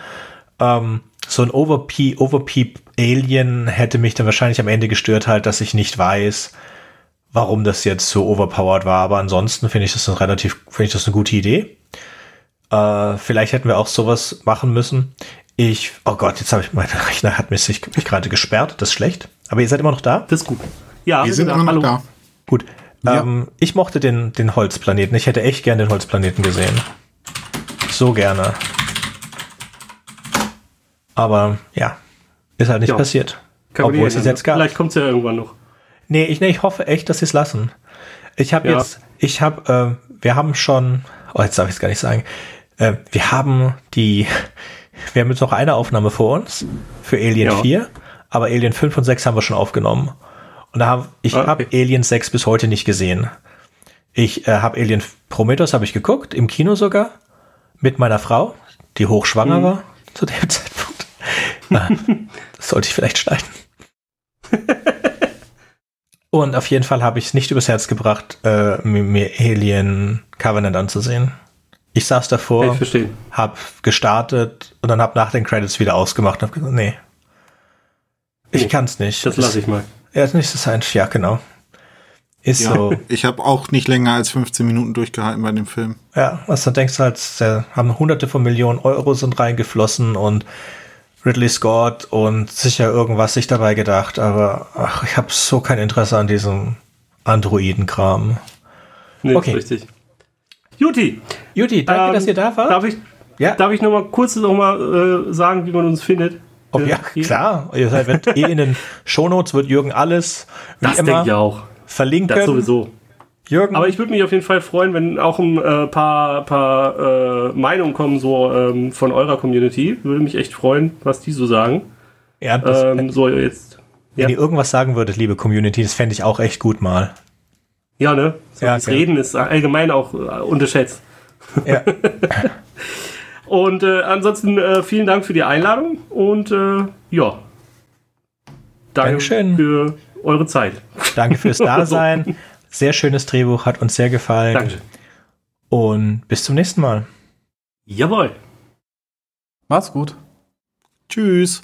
Speaker 1: Ähm, so ein Overpeep, Overpeep Alien hätte mich dann wahrscheinlich am Ende gestört halt, dass ich nicht weiß, warum das jetzt so overpowered war. Aber ansonsten finde ich das eine relativ, finde ich das eine gute Idee. Äh, vielleicht hätten wir auch sowas machen müssen. Ich, oh Gott, jetzt habe ich, mein Rechner hat mich, mich gerade gesperrt. Das ist schlecht. Aber ihr seid immer noch da?
Speaker 3: Das ist gut.
Speaker 2: Ja, wir sind immer noch da.
Speaker 1: Gut. Ja. Ähm, ich mochte den, den Holzplaneten. Ich hätte echt gerne den Holzplaneten gesehen. So gerne. Aber ja, ist halt nicht ja. passiert.
Speaker 3: Kann Obwohl es es jetzt gab. Vielleicht kommt es ja irgendwann noch.
Speaker 1: Nee, ich, nee, ich hoffe echt, dass sie es lassen. Ich habe ja. jetzt, ich habe, äh, wir haben schon, oh, jetzt darf ich es gar nicht sagen. Äh, wir haben die, (laughs) wir haben jetzt noch eine Aufnahme vor uns für Alien ja. 4 aber Alien 5 und 6 haben wir schon aufgenommen. Und da habe ich okay. habe Alien 6 bis heute nicht gesehen. Ich äh, habe Alien Prometheus habe ich geguckt, im Kino sogar, mit meiner Frau, die hochschwanger mhm. war zu dem (laughs) Zeitpunkt. Na, das sollte ich vielleicht schneiden. (laughs) und auf jeden Fall habe ich es nicht übers Herz gebracht, äh, mir Alien Covenant anzusehen. Ich saß davor,
Speaker 3: ich
Speaker 1: habe gestartet und dann habe nach den Credits wieder ausgemacht und habe gesagt, nee, ich kann es nicht.
Speaker 3: Das lasse ich mal.
Speaker 1: Ja, ist nicht das ein, ja, genau.
Speaker 2: Ist ja, so. (laughs) Ich habe auch nicht länger als 15 Minuten durchgehalten bei dem Film.
Speaker 1: Ja, was dann denkst du halt, da haben hunderte von Millionen Euro sind reingeflossen und Ridley Scott und sicher irgendwas sich dabei gedacht, aber ach, ich habe so kein Interesse an diesem Androiden-Kram.
Speaker 3: Nee, okay. richtig. Juti.
Speaker 1: Juti, danke, ähm, dass ihr da wart.
Speaker 3: Darf ich, ja? darf ich noch mal kurz noch mal äh, sagen, wie man uns findet?
Speaker 1: Oh, ja, klar. Ihr seid eh in den Shownotes wird Jürgen alles
Speaker 3: wie das immer ich auch.
Speaker 1: verlinken. Das
Speaker 3: sowieso. Jürgen. Aber ich würde mich auf jeden Fall freuen, wenn auch ein äh, paar, paar äh, Meinungen kommen so ähm, von eurer Community. Würde mich echt freuen, was die so sagen.
Speaker 1: Ja, das, ähm, so jetzt. Wenn ja. ihr irgendwas sagen würdet, liebe Community, das fände ich auch echt gut mal.
Speaker 3: Ja, ne? So ja, das okay. Reden ist allgemein auch äh, unterschätzt. Ja. (laughs) Und äh, ansonsten äh, vielen Dank für die Einladung und äh, ja. Danke Dankeschön. für eure Zeit.
Speaker 1: Danke fürs (laughs) Dasein. Sehr schönes Drehbuch, hat uns sehr gefallen. Danke. Und bis zum nächsten Mal.
Speaker 3: Jawohl.
Speaker 4: Macht's gut.
Speaker 2: Tschüss.